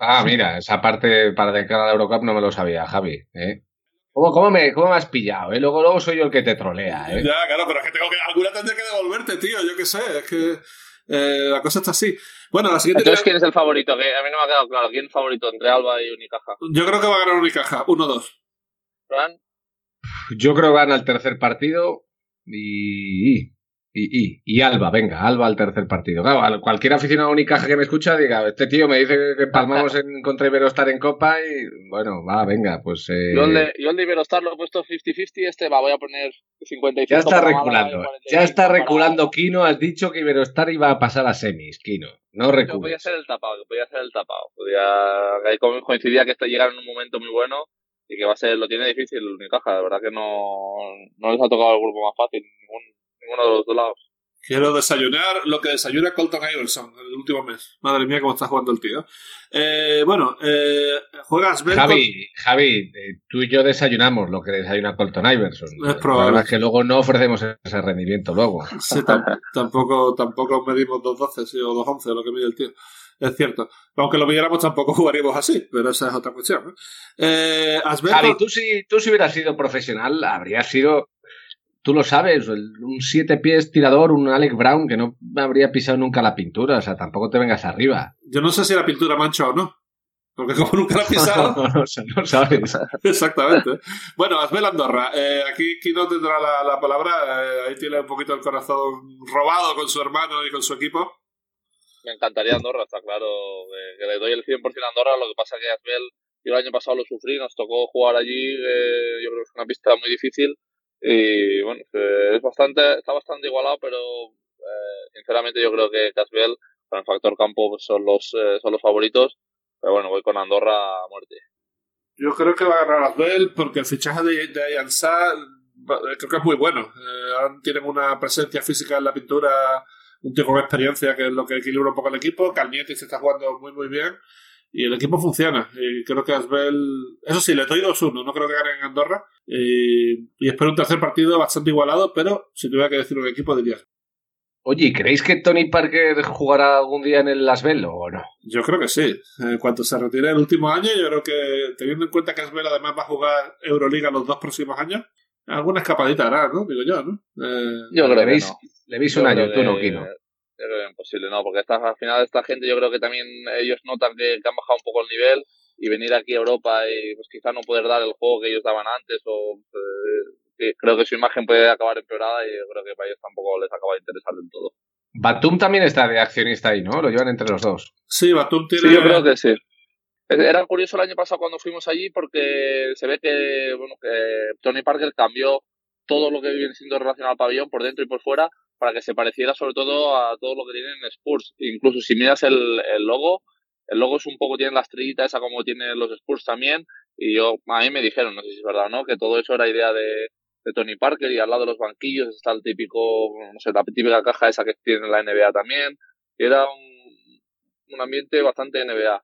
Ah, mira, esa parte para de cara a la Eurocup no me lo sabía, Javi. ¿eh? ¿Cómo, cómo, me, ¿Cómo me has pillado? Eh? Luego, luego soy yo el que te trolea. ¿eh? Ya, claro, pero es que tengo que. Alguna tendré que devolverte, tío. Yo qué sé. Es que. Eh, la cosa está así. Bueno, la siguiente. Entonces, ¿quién es el favorito? Que a mí no me ha quedado claro. ¿Quién es el favorito entre Alba y Unicaja? Yo creo que va a ganar Unicaja, 1-2. ¿Fran? Yo creo que gana el tercer partido y. Y, y, y, Alba, venga, Alba al tercer partido. Claro, cualquier aficionado Unicaja que me escucha diga, este tío me dice que palmamos en, contra Iberostar en Copa y bueno, va, venga, pues... Eh... Yo, el de, yo el de Iberostar lo he puesto 50-50, este va, voy a poner 55. Ya está reculando, ya está reculando Kino, has dicho que Iberostar iba a pasar a semis, Kino, no recules. Podía ser el tapado, podía ser el tapado, podía... coincidía que este llegara en un momento muy bueno y que va a ser, lo tiene difícil Unicaja, de verdad que no, no les ha tocado el grupo más fácil, ningún ninguno de los dos lados. Quiero desayunar lo que desayuna Colton Iverson en el último mes. Madre mía, cómo está jugando el tío. Eh, bueno, eh, juegas Javi, con... Javi, eh, tú y yo desayunamos lo que desayuna Colton Iverson. Es probable. Es que luego no ofrecemos ese rendimiento luego. Sí, tampoco, tampoco medimos 2.12 sí, o 2.11 lo que mide el tío. Es cierto. Aunque lo midiéramos tampoco jugaríamos así, pero esa es otra cuestión. ¿eh? Javi, tú si, tú si hubieras sido profesional, habrías sido tú lo sabes, un siete pies tirador, un Alec Brown que no habría pisado nunca la pintura, o sea, tampoco te vengas arriba. Yo no sé si la pintura mancha o no. Porque como nunca la ha pisado. no, no, no, sabes. Exactamente. Bueno, Asbel Andorra. Eh, aquí Kino tendrá la, la palabra. Eh, ahí tiene un poquito el corazón robado con su hermano y con su equipo. Me encantaría Andorra, está claro. Eh, que le doy el 100% a Andorra. Lo que pasa que Asbel, yo el año pasado lo sufrí, nos tocó jugar allí. Eh, yo creo que es una pista muy difícil y bueno, es bastante, está bastante igualado, pero Eh, sinceramente yo creo que Casbel con el factor campo son los son los favoritos, pero bueno, voy con Andorra a muerte. Yo creo que va a ganar Asbel porque el fichaje de, de creo que es muy bueno. tienen una presencia física en la pintura, un tío con experiencia que es lo que equilibra un poco el equipo. Calnietti se está jugando muy muy bien y el equipo funciona. Y creo que Asbel. Eso sí, le doy 2-1. No creo que gane en Andorra. Y, espero un tercer partido bastante igualado, pero si tuviera que decir un equipo, diría. Oye, ¿creéis que Tony Parker jugará algún día en el Asbel o no? Yo creo que sí. En cuanto se retire el último año, yo creo que, teniendo en cuenta que Asbel además va a jugar Euroliga los dos próximos años, alguna escapadita hará, ¿no? Digo yo, ¿no? Eh, yo creo que no. Le veis un año, tú no, Kino creo que es imposible, no, porque al final esta gente yo creo que también ellos notan que, han bajado un poco el nivel y venir aquí a Europa y pues quizá no poder dar el juego que ellos daban antes o eh, creo que su imagen puede acabar empeorada y yo creo que para ellos tampoco les acaba de interesar del todo. Batum también está de accionista ahí, ¿no? Lo llevan entre los dos. Sí, Batum tiene... Sí, yo creo que sí. Era curioso el año pasado cuando fuimos allí porque se ve que, bueno, que Tony Parker cambió todo lo que viene siendo relacionado al pabellón por dentro y por fuera para que se pareciera sobre todo a todo lo que tienen Spurs. Incluso si miras el, el logo, el logo es un poco, tiene la estrellita esa como tienen los Spurs también, y yo, a mí me dijeron, no sé si es verdad o no, que todo eso era idea de, de Tony Parker y al lado de los banquillos está el típico, no sé, la típica caja esa que tiene la NBA también, y era un, un ambiente bastante NBA.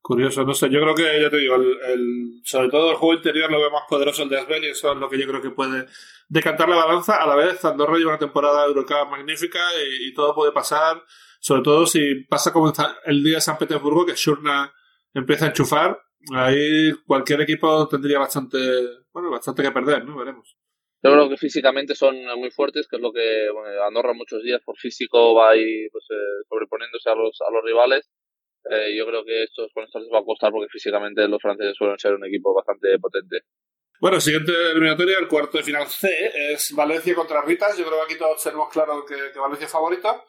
Curioso, no sé, yo creo que, ya te digo, el, sobre todo el juego interior lo veo más poderoso el de Asbel y eso es lo que yo creo que puede decantar la balanza. A la vez, Andorra lleva una temporada Eurocup magnífica y, todo puede pasar, sobre todo si pasa como el día de San Petersburgo, que Shurna empieza a enchufar, ahí cualquier equipo tendría bastante, bueno, bastante que perder, ¿no? Veremos. Yo creo que físicamente son muy fuertes, que es lo que Andorra muchos días por físico va ahí pues, eh, sobreponiéndose a los, a los rivales eh, yo creo que estos, con esto les va a costar porque físicamente los franceses suelen ser un equipo bastante potente. Bueno, siguiente eliminatoria, el cuarto de final C, es Valencia contra Ritas. Yo creo que aquí todos tenemos claro que, Valencia es favorita.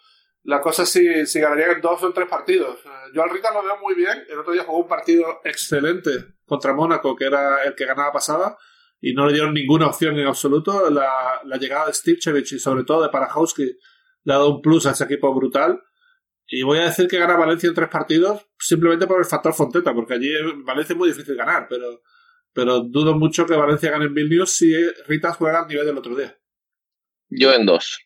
La cosa es si, si ganarían en dos o en tres partidos. Eh, yo al Ritas lo veo muy bien. El otro día jugó un partido excelente contra Mónaco, que era el que ganaba pasada, y no le dieron ninguna opción en absoluto. La, llegada de Stivcevic y sobre todo de Parajowski le ha dado un plus a ese equipo brutal. Y voy a decir que gana Valencia en tres partidos simplemente por el factor Fonteta, porque allí en Valencia es muy difícil ganar, pero, pero dudo mucho que Valencia gane en Vilnius si Ritas juega al nivel del otro día. Yo en dos.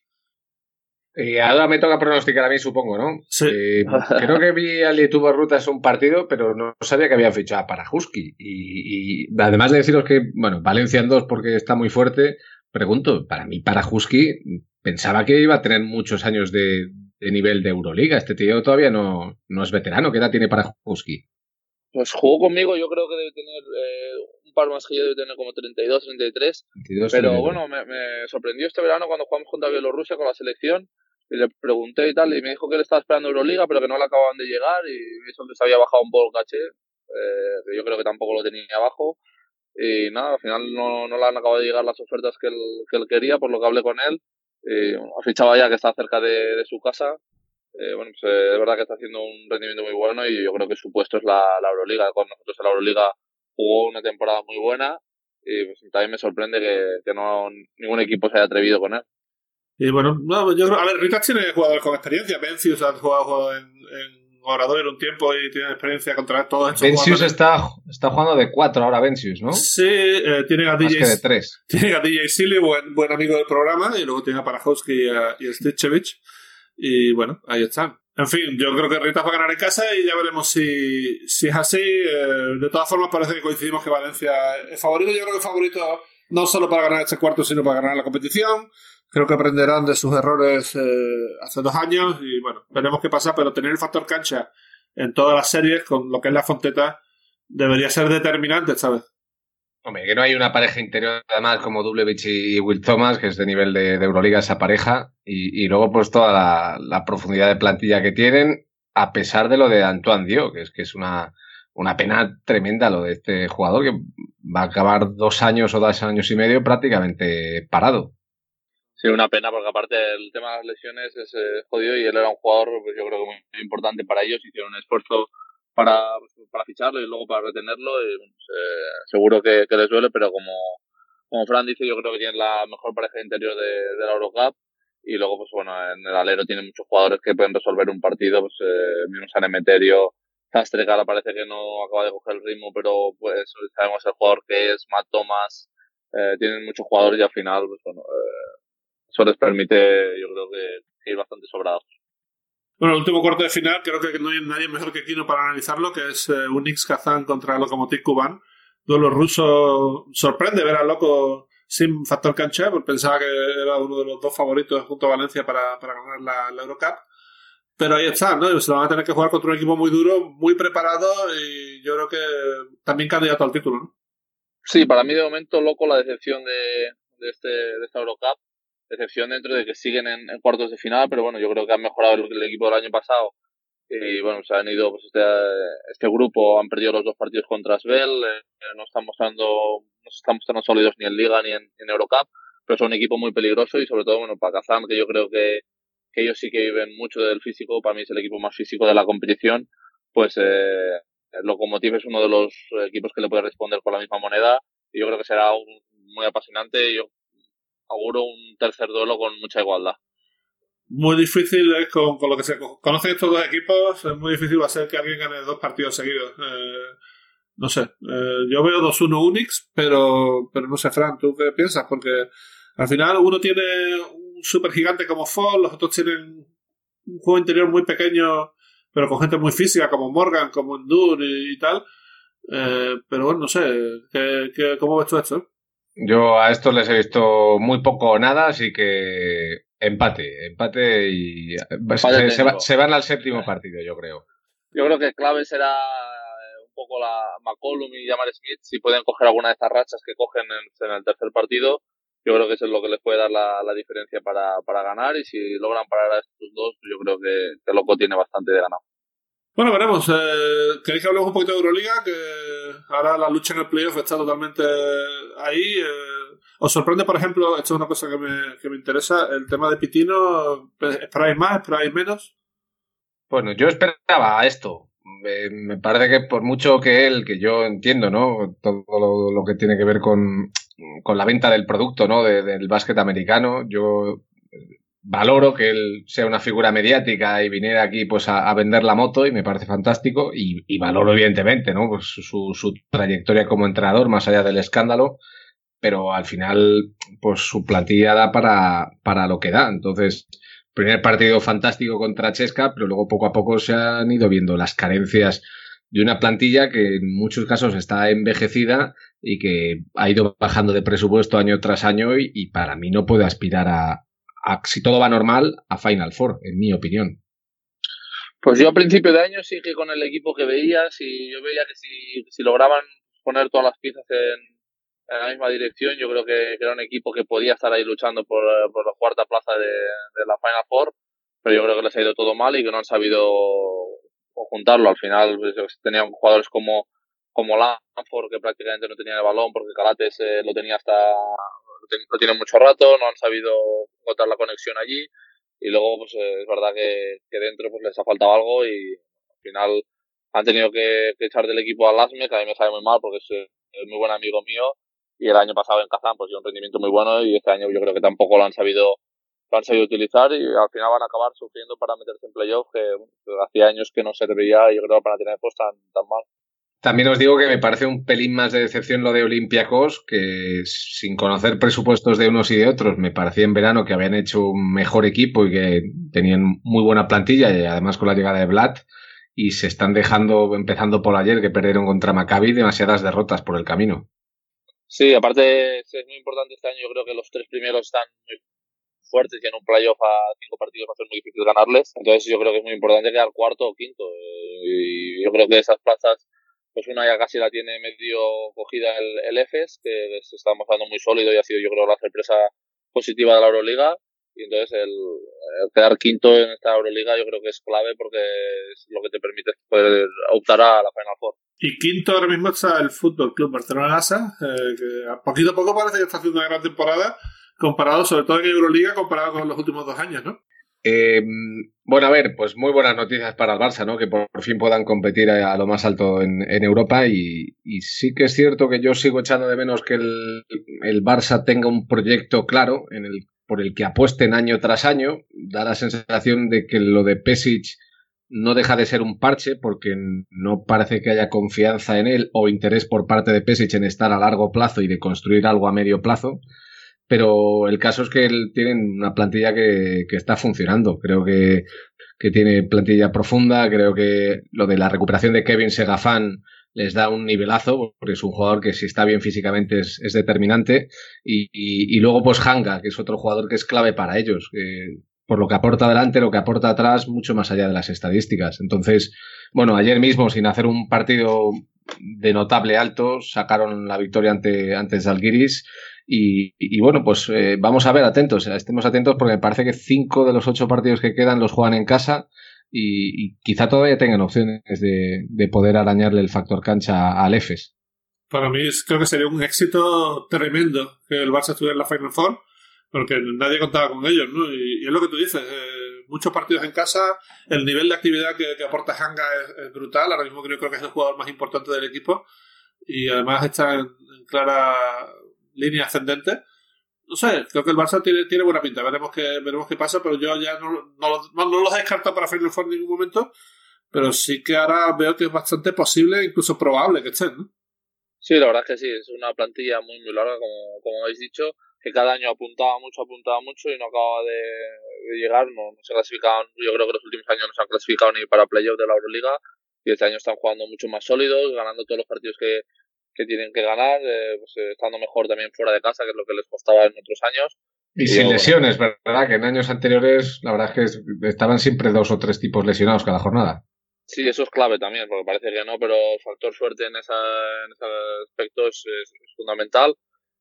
Y ahora me toca pronosticar a mí, supongo, ¿no? Sí. Eh, creo que vi al YouTube Rutas un partido, pero no sabía que había fichado para Husky. Y, y, además de deciros que, bueno, Valencia en dos porque está muy fuerte, pregunto, para mí, para Husky, pensaba que iba a tener muchos años de, de nivel de Euroliga. Este tío todavía no, no es veterano. ¿Qué edad tiene para Husky? Pues jugó conmigo, yo creo que debe tener eh, un par más que yo, debe tener como 32, 33. pero bueno, me, sorprendió este verano cuando jugamos contra Bielorrusia con la selección. Y le pregunté y tal, y me dijo que él estaba esperando Euroliga, pero que no le acababan de llegar. Y eso que se había bajado un poco el caché, eh, que yo creo que tampoco lo tenía abajo. Y nada, al final no, no le han acabado de llegar las ofertas que él, que él quería, por lo que hablé con él. Eh, ha fichado ya que está cerca de, su casa. Eh, bueno, pues eh, es verdad que está haciendo un rendimiento muy bueno y yo creo que su puesto es la, Euroliga. Con nosotros en la Euroliga jugó una temporada muy buena y pues, también me sorprende que, no ningún equipo se haya atrevido con él. Y bueno, no, yo creo, a ver, Ritas tiene jugadores con experiencia. Vencius ha jugado en, en Orador un tiempo y tiene experiencia contra todos estos Vencius está, está jugando de cuatro ahora, Vencius, ¿no? Sí, eh, tiene a DJ. que de tres. Tiene a DJ Silly, buen, buen amigo del programa, y luego tiene a Parajowski y a, y Y bueno, ahí están. En fin, yo creo que Ritas va a ganar en casa y ya veremos si, si es así. Eh, de todas formas, parece que coincidimos que Valencia es favorito. Yo creo que es favorito no solo para ganar este cuarto, sino para ganar la competición. Creo que aprenderán de sus errores eh, hace dos años y bueno, veremos qué pasa, pero tener el factor cancha en todas las series con lo que es la Fonteta debería ser determinante, ¿sabes? Hombre, que no hay una pareja interior además como Dublevich y Will Thomas, que es de nivel de, Euroliga esa pareja, y, luego pues toda la, profundidad de plantilla que tienen, a pesar de lo de Antoine Dio, que es que es una, una pena tremenda lo de este jugador que va a acabar dos años o dos años y medio prácticamente parado. Sí, una pena porque aparte el tema de las lesiones es eh, jodido y él era un jugador, pues yo creo que muy importante para ellos. Hicieron un esfuerzo para, para ficharlo y luego para retenerlo. Y, eh, seguro que, les duele, pero como, como Fran dice, yo creo que tienen la mejor pareja interior de, de la Eurocup. Y luego, pues bueno, en el alero tiene muchos jugadores que pueden resolver un partido, pues eh, mismo San Emeterio, parece que no acaba de coger el ritmo, pero pues sabemos el jugador que es, Matt Thomas, eh, tienen muchos jugadores y al final, pues bueno, eh, eso les permite, yo creo que, ir bastante sobrados. Bueno, el último cuarto de final, creo que no hay nadie mejor que Kino para analizarlo, que es eh, Unix Kazan contra Lokomotiv Kuban. Duelo ruso. Sorprende ver al loco sin factor cancha, porque pensaba que era uno de los dos favoritos junto a Valencia para, para ganar la, la Eurocup. Pero ahí está, ¿no? Se van a tener que jugar contra un equipo muy duro, muy preparado y yo creo que también candidato al título, ¿no? Sí, para mí de momento loco la decepción de, de, este, de esta Eurocup. Decepción dentro de que siguen en, cuartos de final, pero bueno, yo creo que han mejorado el, equipo del año pasado. Y bueno, se han ido, pues este, este grupo han perdido los dos partidos contra Svel, eh, no están mostrando, no se están mostrando sólidos ni en Liga ni en, en Eurocup, pero son un equipo muy peligroso y sobre todo, bueno, para Kazan, que yo creo que, que ellos sí que viven mucho del físico, para mí es el equipo más físico de la competición, pues eh, el Lokomotiv es uno de los equipos que le puede responder con la misma moneda y yo creo que será muy apasionante. Yo auguro un tercer duelo con mucha igualdad. Muy difícil es con, lo que se conocen estos dos equipos, es muy difícil va a ser que alguien gane dos partidos seguidos. Eh, no sé, eh, yo veo 2-1 Unix, pero, pero no sé, Fran, ¿tú qué piensas? Porque al final uno tiene un super gigante como Fall, los otros tienen un juego interior muy pequeño pero con gente muy física como Morgan, como Endur y, tal. Eh, pero bueno, no sé, ¿qué, cómo ves tú esto? Yo a estos les he visto muy poco o nada, así que empate, empate y se, van al séptimo partido, yo creo. Yo creo que clave será un poco la McCollum y Jamar Smith si pueden coger alguna de estas rachas que cogen en, el tercer partido. Yo creo que eso es lo que les puede dar la, diferencia para, para, ganar y si logran parar a estos dos, yo creo que, que Loco tiene bastante de ganado. Bueno, veremos. Eh, ¿Queréis que hablemos un poquito de Euroliga? Que ahora la lucha en el playoff está totalmente ahí. Eh, ¿Os sorprende, por ejemplo, esto es una cosa que me, que me interesa, el tema de Pitino? ¿Esperáis más? ¿Esperáis menos? Bueno, yo esperaba esto. Me, parece que por mucho que él, que yo entiendo, ¿no? Todo lo, que tiene que ver con, con, la venta del producto, ¿no? del básquet americano, yo valoro que él sea una figura mediática y viniera aquí pues a, vender la moto y me parece fantástico y, valoro evidentemente no pues su, su, trayectoria como entrenador más allá del escándalo pero al final pues su plantilla da para, para lo que da. Entonces primer partido fantástico contra Chesca pero luego poco a poco se han ido viendo las carencias de una plantilla que en muchos casos está envejecida y que ha ido bajando de presupuesto año tras año y para mí no puede aspirar a, si todo va normal, a Final Four, en mi opinión. Pues yo a principio de año sí que con el equipo que veía, si yo veía que si, lograban poner todas las piezas en, la misma dirección, yo creo que, era un equipo que podía estar ahí luchando por, por la cuarta plaza de, la Final Four, pero yo creo que les ha ido todo mal y que no han sabido juntarlo. Al final pues, tenían jugadores como, como Lanford, que prácticamente no tenía el balón porque Calates eh, lo tenía hasta lo, tienen mucho rato, no han sabido encontrar la conexión allí y luego pues eh, es verdad que, que, dentro pues les ha faltado algo y al final han tenido que, echar del equipo a Lasme, que a mí me sabe muy mal porque es, es, muy buen amigo mío y el año pasado en Kazán pues dio un rendimiento muy bueno y este año yo creo que tampoco lo han sabido lo han sabido utilizar y al final van a acabar sufriendo para meterse en playoff que, hacía años que no se y yo creo para tener pues tan, tan mal. También os digo que me parece un pelín más de decepción lo de Olympiacos, que sin conocer presupuestos de unos y de otros, me parecía en verano que habían hecho un mejor equipo y que tenían muy buena plantilla, y además con la llegada de Vlad, y se están dejando, empezando por ayer, que perdieron contra Maccabi, demasiadas derrotas por el camino. Sí, aparte es muy importante este año, yo creo que los tres primeros están muy fuertes y en un playoff a cinco partidos va a ser muy difícil ganarles, entonces yo creo que es muy importante quedar cuarto o quinto, y yo creo que esas plazas pues una ya casi la tiene medio cogida el, el EFES, que se está mostrando muy sólido y ha sido yo creo la sorpresa positiva de la Euroliga. Y entonces el, quedar quinto en esta Euroliga yo creo que es clave porque es lo que te permite poder optar a la Final Four. Y quinto ahora mismo está el Fútbol Club Barcelona Lasa, eh, que poquito a poco parece que está haciendo una gran temporada, comparado sobre todo en Euroliga, comparado con los últimos dos años, ¿no? Eh, bueno, a ver, pues muy buenas noticias para el Barça, ¿no? Que por, fin puedan competir a, lo más alto en, Europa y, sí que es cierto que yo sigo echando de menos que el, Barça tenga un proyecto claro en el por el que apuesten año tras año. Da la sensación de que lo de Pesic no deja de ser un parche porque no parece que haya confianza en él o interés por parte de Pesic en estar a largo plazo y de construir algo a medio plazo. Pero el caso es que tienen una plantilla que, está funcionando. Creo que, que, tiene plantilla profunda. Creo que lo de la recuperación de Kevin Segafán les da un nivelazo, porque es un jugador que si está bien físicamente es, determinante. Y, luego pues Hanga, que es otro jugador que es clave para ellos. Por lo que aporta adelante, lo que aporta atrás, mucho más allá de las estadísticas. Entonces, bueno, ayer mismo, sin hacer un partido de notable alto, sacaron la victoria ante, ante Zalgiris. Y, bueno, pues eh, vamos a ver, atentos, estemos atentos porque me parece que cinco de los ocho partidos que quedan los juegan en casa y, quizá todavía tengan opciones de, de, poder arañarle el factor cancha al EFES. Para mí creo que sería un éxito tremendo que el Barça estuviera en la Final Four porque nadie contaba con ellos, ¿no? Y, es lo que tú dices, eh, muchos partidos en casa, el nivel de actividad que, aporta Hanga es, brutal, ahora mismo creo, creo, que es el jugador más importante del equipo y además está en, clara línea ascendente. No sé, creo que el Barça tiene, tiene buena pinta, veremos qué, veremos qué pasa, pero yo ya no, no, no, no los descarto para Final Four en ningún momento, pero sí que ahora veo que es bastante posible, incluso probable que estén, ¿no? Sí, la verdad es que sí, es una plantilla muy, muy larga, como, como habéis dicho que cada año apuntaba mucho, apuntaba mucho y no acaba de, llegar, no, no, se clasificaban, yo creo que los últimos años no se han clasificado ni para playoff de la Euroliga y este año están jugando mucho más sólidos, ganando todos los partidos que, que tienen que ganar, eh, pues, estando mejor también fuera de casa, que es lo que les costaba en otros años. Y, y sin yo, lesiones, ¿verdad? Que en años anteriores la verdad es que estaban siempre dos o tres tipos lesionados cada jornada. Sí, eso es clave también, porque parece que no, pero factor suerte en, esa, en ese aspecto es, es, es fundamental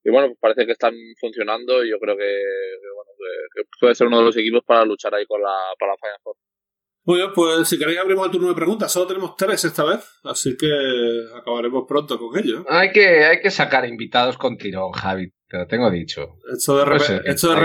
y bueno, pues parece que están funcionando y yo creo que, que bueno, que, que, puede ser uno de los equipos para luchar ahí con la, para la Final Four. Muy bien, pues si queréis abrimos el turno de preguntas. Solo tenemos tres esta vez, así que acabaremos pronto con ello. Hay que, hay que sacar invitados con tirón, Javi. Te lo tengo dicho. Esto de, repe esto de,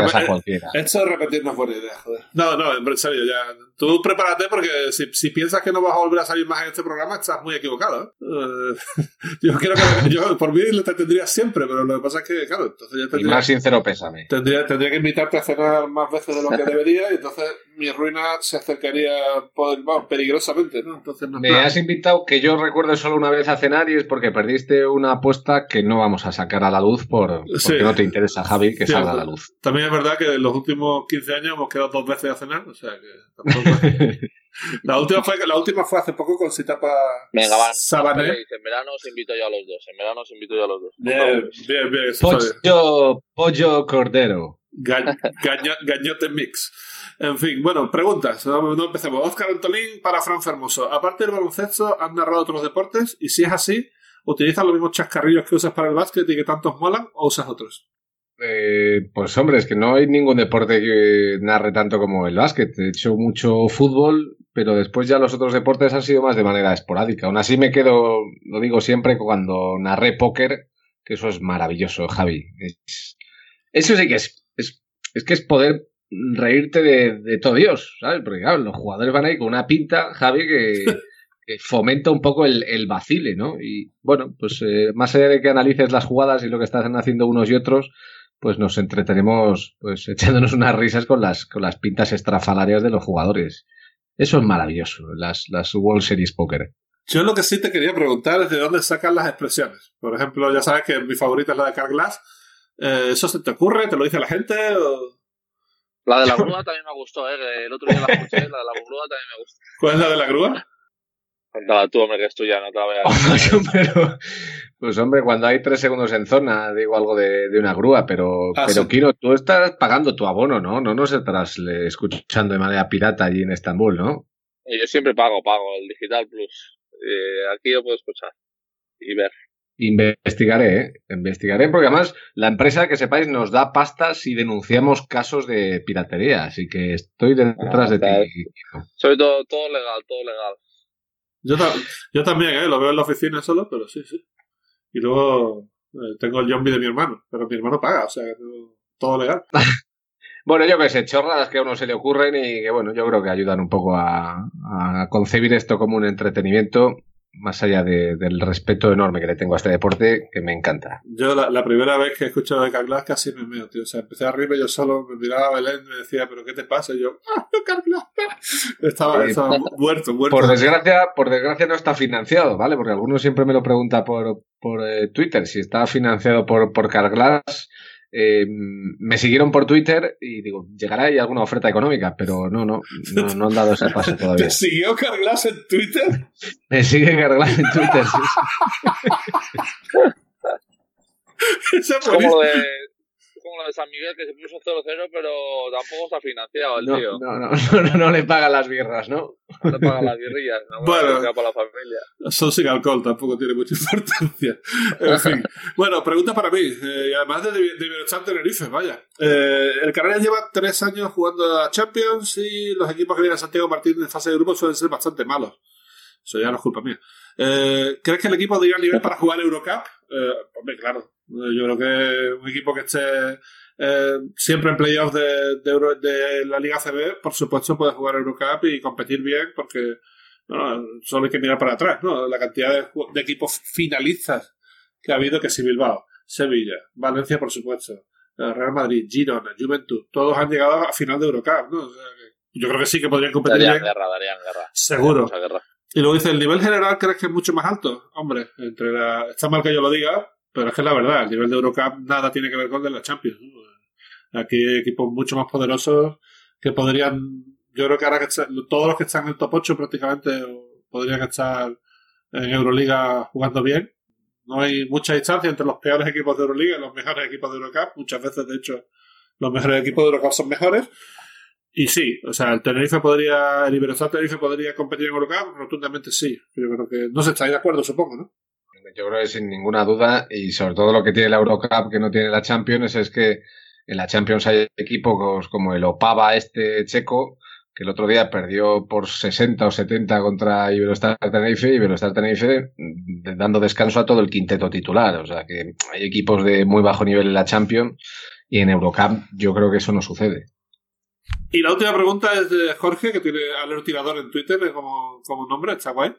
repetir no es buena idea, joder. No, no, en serio, ya. Tú prepárate porque si, si, piensas que no vas a volver a salir más en este programa, estás muy equivocado. ¿eh? yo quiero que. Yo, por mí lo te tendría siempre, pero lo que pasa es que, claro, entonces ya tendría. Y más sincero, pésame. Tendría, tendría que invitarte a cenar más veces de lo que debería y entonces mi ruina se acercaría bueno, peligrosamente, ¿no? Entonces no Me plan. has invitado que yo recuerde solo una vez a cenar y es porque perdiste una apuesta que no vamos a sacar a la luz por. Sí que no te interesa, Javi, que sí, salga a la luz. También es verdad que en los últimos 15 años hemos quedado dos veces a cenar, o sea que tampoco... la, última fue, la última fue hace poco con Citapa Venga, van. Sabané. En verano os invito yo a los dos. En verano os invito yo a los dos. Bien, bien, bien. Pollo, pollo cordero. Ga gaño gañote mix. En fin, bueno, preguntas. No, no empecemos. Oscar Antolín para Fran Fermoso. Aparte del baloncesto, ¿han narrado otros deportes? Y si es así, ¿Utilizas los mismos chascarrillos que usas para el básquet y que tantos molan o usas otros? Eh, pues hombre, es que no hay ningún deporte que narre tanto como el básquet. He hecho mucho fútbol, pero después ya los otros deportes han sido más de manera esporádica. Aún así me quedo, lo digo siempre, cuando narré póker, que eso es maravilloso, Javi. Es, eso sí que es, es, es que es poder reírte de, de todo Dios, ¿sabes? Porque claro, los jugadores van ahí con una pinta, Javi, que... fomenta un poco el, el, vacile, ¿no? Y bueno, pues eh, más allá de que analices las jugadas y lo que están haciendo unos y otros, pues nos entretenemos pues echándonos unas risas con las, con las pintas estrafalarias de los jugadores. Eso es maravilloso, las, las World Series Poker. Yo lo que sí te quería preguntar es de dónde sacan las expresiones. Por ejemplo, ya sabes que mi favorita es la de Carl Glass. Eh, ¿Eso se te ocurre? ¿Te lo dice la gente? O... La de la grúa también me gustó, ¿eh? El otro día la escuché, la de la grúa también me gustó. ¿Cuál es la de la grúa? Cuéntala tú, hombre, que es tuya, no te la voy a pero, Pues hombre, cuando hay tres segundos en zona, digo algo de, de una grúa, pero, ah, pero sí. Kiro, tú estás pagando tu abono, ¿no? No nos estarás escuchando de manera pirata allí en Estambul, ¿no? Yo siempre pago, pago el Digital Plus. Eh, aquí lo puedo escuchar y ver. Investigaré, ¿eh? investigaré, porque además la empresa, que sepáis, nos da pasta si denunciamos casos de piratería, así que estoy detrás ah, de ti. Sobre todo, todo legal, todo legal. Yo, ta yo también, ¿eh? Lo veo en la oficina solo, pero sí, sí. Y luego eh, tengo el zombie de mi hermano, pero mi hermano paga, o sea, todo legal. bueno, yo que sé, chorradas que a uno se le ocurren y que, bueno, yo creo que ayudan un poco a concebir esto como un entretenimiento. Más allá del respeto enorme que le tengo a este deporte, que me encanta. Yo la, primera vez que he escuchado de Carglass casi me meo, tío. O sea, empecé a reírme yo solo, me miraba a Belén y me decía, ¿pero qué te pasa? Y yo, ¡ah, Carglass! Estaba, estaba muerto, muerto. Por desgracia, por desgracia no está financiado, ¿vale? Porque algunos siempre me lo pregunta por, por eh, Twitter si está financiado por, por Carglass eh, me siguieron por Twitter y digo, llegará ahí alguna oferta económica, pero no, no, no, han dado ese paso todavía. ¿Te siguió Carglass en Twitter? Me sigue Carglass en Twitter, sí. es como lo de como lo de San Miguel, que se puso 0-0, pero tampoco está financiado el tío. No, no, no, no, le pagan las birras, ¿no? No le pagan las birrillas, no bueno, para la familia. Son sin alcohol, tampoco tiene mucha importancia. En fin. bueno, pregunta para mí, eh, además de, de, de Tenerife, vaya. Eh, el Canarias lleva tres años jugando a Champions y los equipos que vienen a Santiago Martín en fase de grupo suelen ser bastante malos. Eso ya no es culpa mía. Eh, ¿Crees que el equipo de ir nivel para jugar Eurocup? Eh, hombre, claro. Yo creo que un equipo que esté eh, siempre en playoffs de, de, la Liga CB, por supuesto, puede jugar Eurocup y competir bien porque solo hay que mirar para atrás, ¿no? La cantidad de, equipos finalistas que ha habido, que si Bilbao, Sevilla, Valencia, por supuesto, eh, Real Madrid, Girona, Juventud, todos han llegado a final de Eurocup, ¿no? yo creo que sí que podrían competir darían Guerra, darían guerra. Seguro. Y luego dice, ¿el nivel general crees que es mucho más alto? Hombre, entre la... está mal que yo lo diga, pero es que la verdad, el nivel de Eurocup nada tiene que ver con el de la Champions. Aquí hay equipos mucho más poderosos que podrían, yo creo que ahora que todos los que están en el top 8 prácticamente podrían estar en Euroliga jugando bien. No hay mucha distancia entre los peores equipos de Euroliga y los mejores equipos de Eurocup. Muchas veces, de hecho, los mejores equipos de Eurocup son mejores. Y sí, o sea, el Tenerife podría, el Iberostar Tenerife podría competir en Eurocup, rotundamente sí. Yo creo que no se está de acuerdo, supongo, ¿no? Yo creo que sin ninguna duda, y sobre todo lo que tiene la Eurocup que no tiene la Champions, es que en la Champions hay equipos como el Opava este checo, que el otro día perdió por 60 o 70 contra Iberostar Tenerife, Iberostar Tenerife mm, dando descanso a todo el quinteto titular. O sea que hay equipos de muy bajo nivel en la Champions, y en Eurocup yo creo que eso no sucede. Y la última pregunta es de Jorge, que tiene al tirador en Twitter como, como nombre, está guay.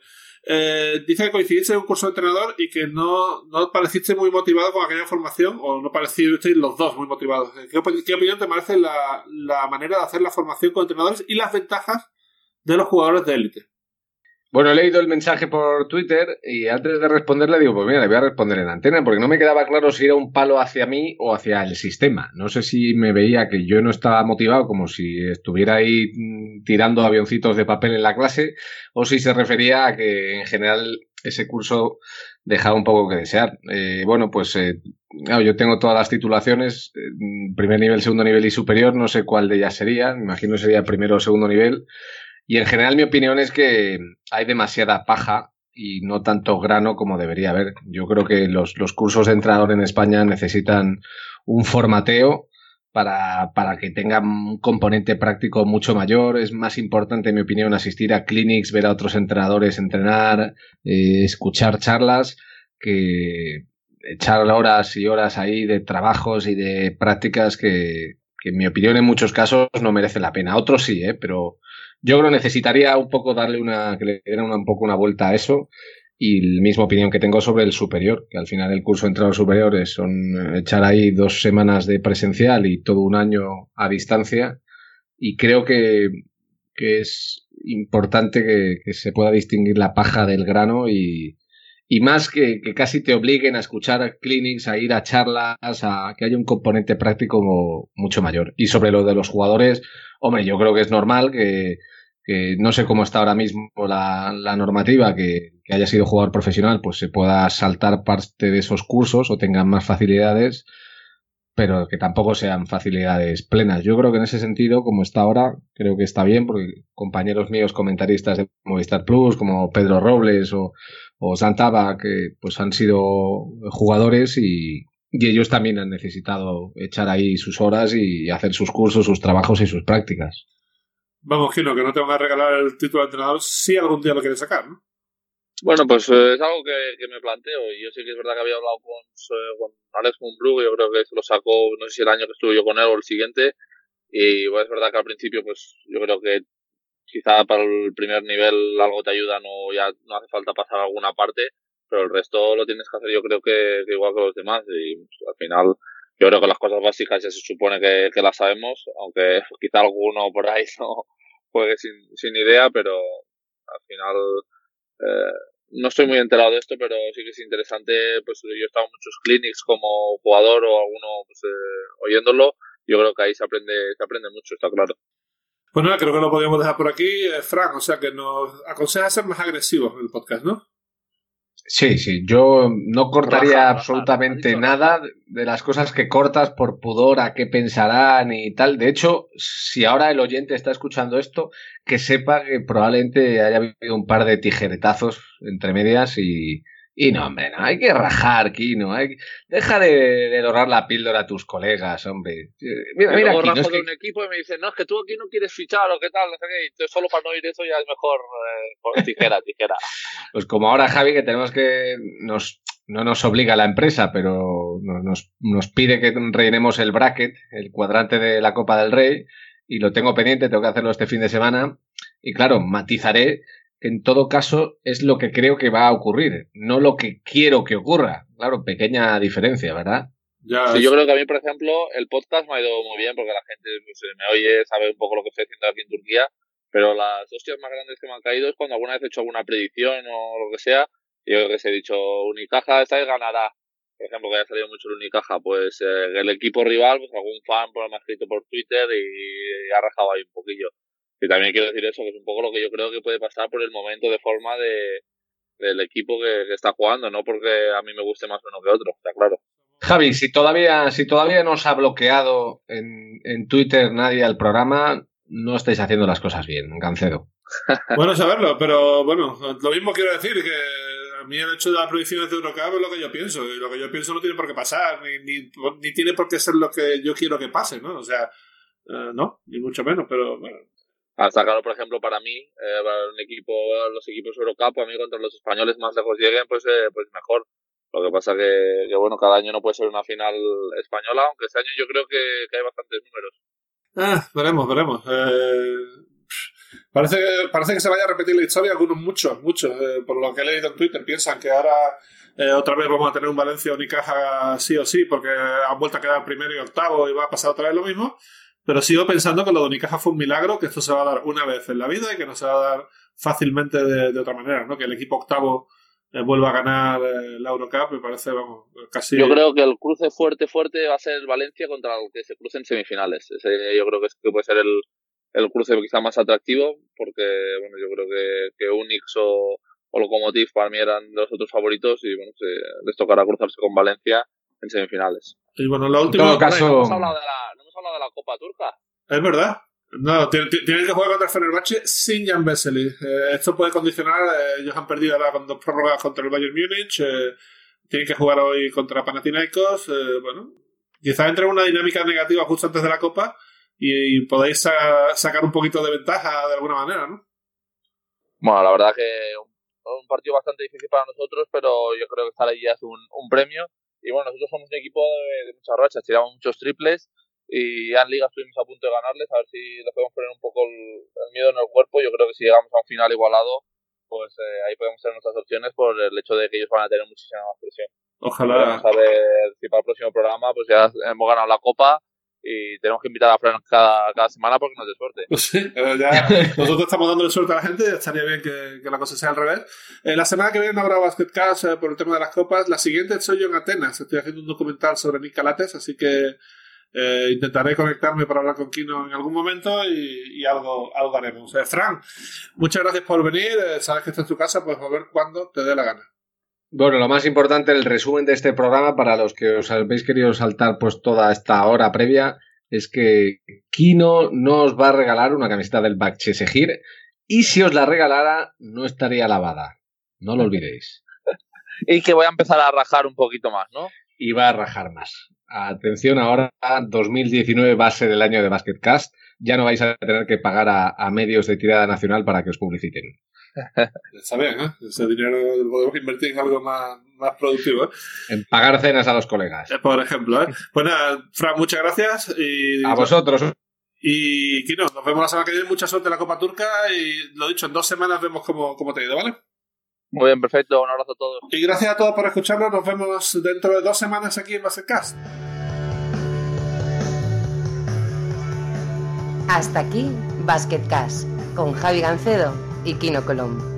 Eh, dice que coincidiste en un curso de entrenador y que no, no pareciste muy motivado con aquella formación, o no parecisteis los dos muy motivados. ¿Qué, ¿Qué, opinión te merece la, la manera de hacer la formación con entrenadores y las ventajas de los jugadores de élite? Bueno, he leído el mensaje por Twitter y antes de responderle digo, pues mira, le voy a responder en antena porque no me quedaba claro si era un palo hacia mí o hacia el sistema. No sé si me veía que yo no estaba motivado como si estuviera ahí mm, tirando avioncitos de papel en la clase o si se refería a que en general ese curso dejaba un poco que desear. Eh, bueno, pues eh, yo tengo todas las titulaciones, eh, primer nivel, segundo nivel y superior, no sé cuál de ellas sería, me imagino sería primero o segundo nivel. Y en general mi opinión es que hay demasiada paja y no tanto grano como debería haber. Yo creo que los, cursos de entrenador en España necesitan un formateo para, para, que tenga un componente práctico mucho mayor. Es más importante, en mi opinión, asistir a clinics, ver a otros entrenadores entrenar, eh, escuchar charlas, que echar horas y horas ahí de trabajos y de prácticas que, que en mi opinión en muchos casos no merece la pena. Otros sí, ¿eh? pero yo creo que necesitaría un poco darle una, que le diera un poco una vuelta a eso y la misma opinión que tengo sobre el superior, que al final el curso de entrenador superiores son echar ahí dos semanas de presencial y todo un año a distancia. Y creo que, que es importante que, que, se pueda distinguir la paja del grano y, y más que, que, casi te obliguen a escuchar clinics, a ir a charlas, a que haya un componente práctico mucho mayor. Y sobre lo de los jugadores, hombre, yo creo que es normal que, que no sé cómo está ahora mismo la, la normativa, que, que, haya sido jugador profesional, pues se pueda saltar parte de esos cursos o tengan más facilidades, pero que tampoco sean facilidades plenas. Yo creo que en ese sentido, como está ahora, creo que está bien, porque compañeros míos comentaristas de Movistar Plus, como Pedro Robles o, Santaba, que pues han sido jugadores y, ellos también han necesitado echar ahí sus horas y hacer sus cursos, sus trabajos y sus prácticas. Vamos, Gino, que no te van a regalar el título de entrenador si algún día lo quieres sacar, ¿no? Bueno, pues eh, es algo que, que, me planteo y yo sé que es verdad que había hablado con, eh, con Alex Mumbrug, yo creo que lo sacó, no sé si el año que estuve yo con él o el siguiente, y pues, es verdad que al principio pues yo creo que quizá para el primer nivel algo te ayuda, no, ya no hace falta pasar alguna parte, pero el resto lo tienes que hacer yo creo que, igual que los demás y al final yo creo que las cosas básicas ya se supone que, que las sabemos, aunque quizá alguno por ahí no juegue sin, sin idea, pero al final no estoy muy enterado de esto, pero sí que es interesante, pues yo he estado en muchos clinics como jugador o alguno pues, eh, oyéndolo, yo creo que ahí se aprende, se aprende mucho, está claro. Bueno, creo que lo podríamos dejar por aquí, eh, Frank, o sea que nos aconseja ser más agresivos en el podcast, ¿no? Sí, sí, yo no cortaría absolutamente nada de las cosas que cortas por pudor a qué pensarán y tal. De hecho, si ahora el oyente está escuchando esto, que sepa que probablemente haya habido un par de tijeretazos entre medias y, y no, hombre, no, hay que rajar, Kino. Hay... Deja de, de, dorar la píldora a tus colegas, hombre. Mira, mira, Kino, es que... un equipo y me dicen, no, es que tú aquí no quieres fichar o qué tal, no sé qué. Y solo para no oír eso ya es mejor eh, tijera, tijera. Pues como ahora, Javi, que tenemos que. Nos, no nos obliga la empresa, pero nos, nos pide que rellenemos el bracket, el cuadrante de la Copa del Rey, y lo tengo pendiente, tengo que hacerlo este fin de semana. Y claro, matizaré en todo caso es lo que creo que va a ocurrir, no lo que quiero que ocurra. Claro, pequeña diferencia, ¿verdad? Ya, sí, yo creo que a mí, por ejemplo, el podcast me ha ido muy bien porque la gente pues, me oye, sabe un poco lo que estoy haciendo aquí en Turquía, pero las hostias más grandes que me han caído es cuando alguna vez he hecho alguna predicción o lo que sea, y yo que se he dicho, Unicaja esta vez ganará. Por ejemplo, que haya salido mucho el Unicaja, pues eh, el equipo rival, pues algún fan por me ha escrito por Twitter y ha rajado ahí un poquillo. Y también quiero decir eso, que es un poco lo que yo creo que puede pasar por el momento de forma de, del equipo que, está jugando, no porque a mí me guste más uno que otro, está claro. Javi, si todavía, si todavía no os ha bloqueado en, en Twitter nadie al programa, no estáis haciendo las cosas bien, Gancedo. bueno saberlo, pero bueno, lo mismo quiero decir que a mí el hecho de las predicciones de Eurocup es lo que yo pienso, y lo que yo pienso no tiene por qué pasar, ni, ni, ni tiene por qué ser lo que yo quiero que pase, ¿no? O sea, eh, no, ni mucho menos, pero bueno, hasta claro, por ejemplo, para mí, eh, para un equipo, los equipos Eurocup, a mí contra los españoles más lejos lleguen, pues, eh, pues mejor. Lo que pasa que, que, bueno, cada año no puede ser una final española, aunque este año yo creo que, hay bastantes números. Ah, veremos, veremos. Eh, parece, parece que se vaya a repetir la historia, algunos muchos, muchos, eh, por lo que he leído en Twitter, piensan que ahora eh, otra vez vamos a tener un Valencia Unicaja sí o sí, porque han vuelto a quedar primero y octavo y va a pasar otra vez lo mismo. Pero sigo pensando que lo de Unicaja fue un milagro, que esto se va a dar una vez en la vida y que no se va a dar fácilmente de, otra manera, ¿no? Que el equipo octavo eh, vuelva a ganar eh, la Eurocup, me parece, vamos, casi... Yo creo que el cruce fuerte, fuerte va a ser Valencia contra el que se cruce en semifinales. Ese yo creo que, puede ser el, el cruce quizá más atractivo, porque, bueno, yo creo que, que Unix o, o Lokomotiv para mí eran los otros favoritos y, bueno, les tocará cruzarse con Valencia en semifinales. Y bueno, la última... caso hablado de la Copa Turca. Es verdad. No, tienen que jugar contra el Fenerbahce sin Jan Vesely. Eh, esto puede condicionar. Eh, ellos han perdido ahora con dos prórrogas contra el Bayern Múnich. Eh, tienen que jugar hoy contra Panathinaikos. bueno, quizás entre una dinámica negativa justo antes de la Copa y, podéis sacar un poquito de ventaja de alguna manera, ¿no? Bueno, la verdad que un, un, partido bastante difícil para nosotros, pero yo creo que estar allí es un, un premio. Y bueno, nosotros somos un equipo de, de muchas rachas, tiramos muchos triples y ya en Liga estuvimos a punto de ganarles, a ver si les podemos poner un poco el, miedo en el cuerpo. Yo creo que si llegamos a un final igualado, pues eh, ahí podemos tener nuestras opciones por el hecho de que ellos van a tener muchísima más presión. Ojalá. Vamos a ver si para el próximo programa pues ya hemos ganado la Copa y tenemos que invitar a Fran cada, cada semana porque nos dé suerte. Pues sí, ya nosotros estamos dándole suerte a la gente, estaría bien que, que la cosa sea al revés. Eh, la semana que viene no habrá Basketcast eh, por el tema de las copas. La siguiente soy yo en Atenas, estoy haciendo un documental sobre Nick Calates, así que eh, intentaré conectarme para hablar con Kino en algún momento y, algo, algo haremos. Eh, Fran, muchas gracias por venir. Eh, sabes que está en tu casa, puedes volver cuando te dé la gana. Bueno, lo más importante, el resumen de este programa, para los que os habéis querido saltar pues toda esta hora previa, es que Kino no os va a regalar una camiseta del Segir y si os la regalara no estaría lavada. No lo olvidéis. y que voy a empezar a rajar un poquito más, ¿no? Y va a rajar más. Atención, ahora 2019 va a ser el año de Basketcast. Ya no vais a tener que pagar a, medios de tirada nacional para que os publiciten. Está bien, ¿eh? Ese dinero lo podemos invertir en algo más, más productivo. ¿eh? En pagar cenas a los colegas. Eh, por ejemplo, ¿eh? Pues nada, Fran, muchas gracias. Y... A vosotros. Y Kino, nos vemos la semana que viene. Mucha suerte en la Copa Turca y lo dicho, en dos semanas vemos cómo, cómo te ha ido, ¿vale? Muy bien, perfecto. Un abrazo a todos. Y gracias a todos por escucharnos. Nos vemos dentro de dos semanas aquí en Basketcast. Hasta aquí Basketcast con Javi Gancedo y Kino Colombo.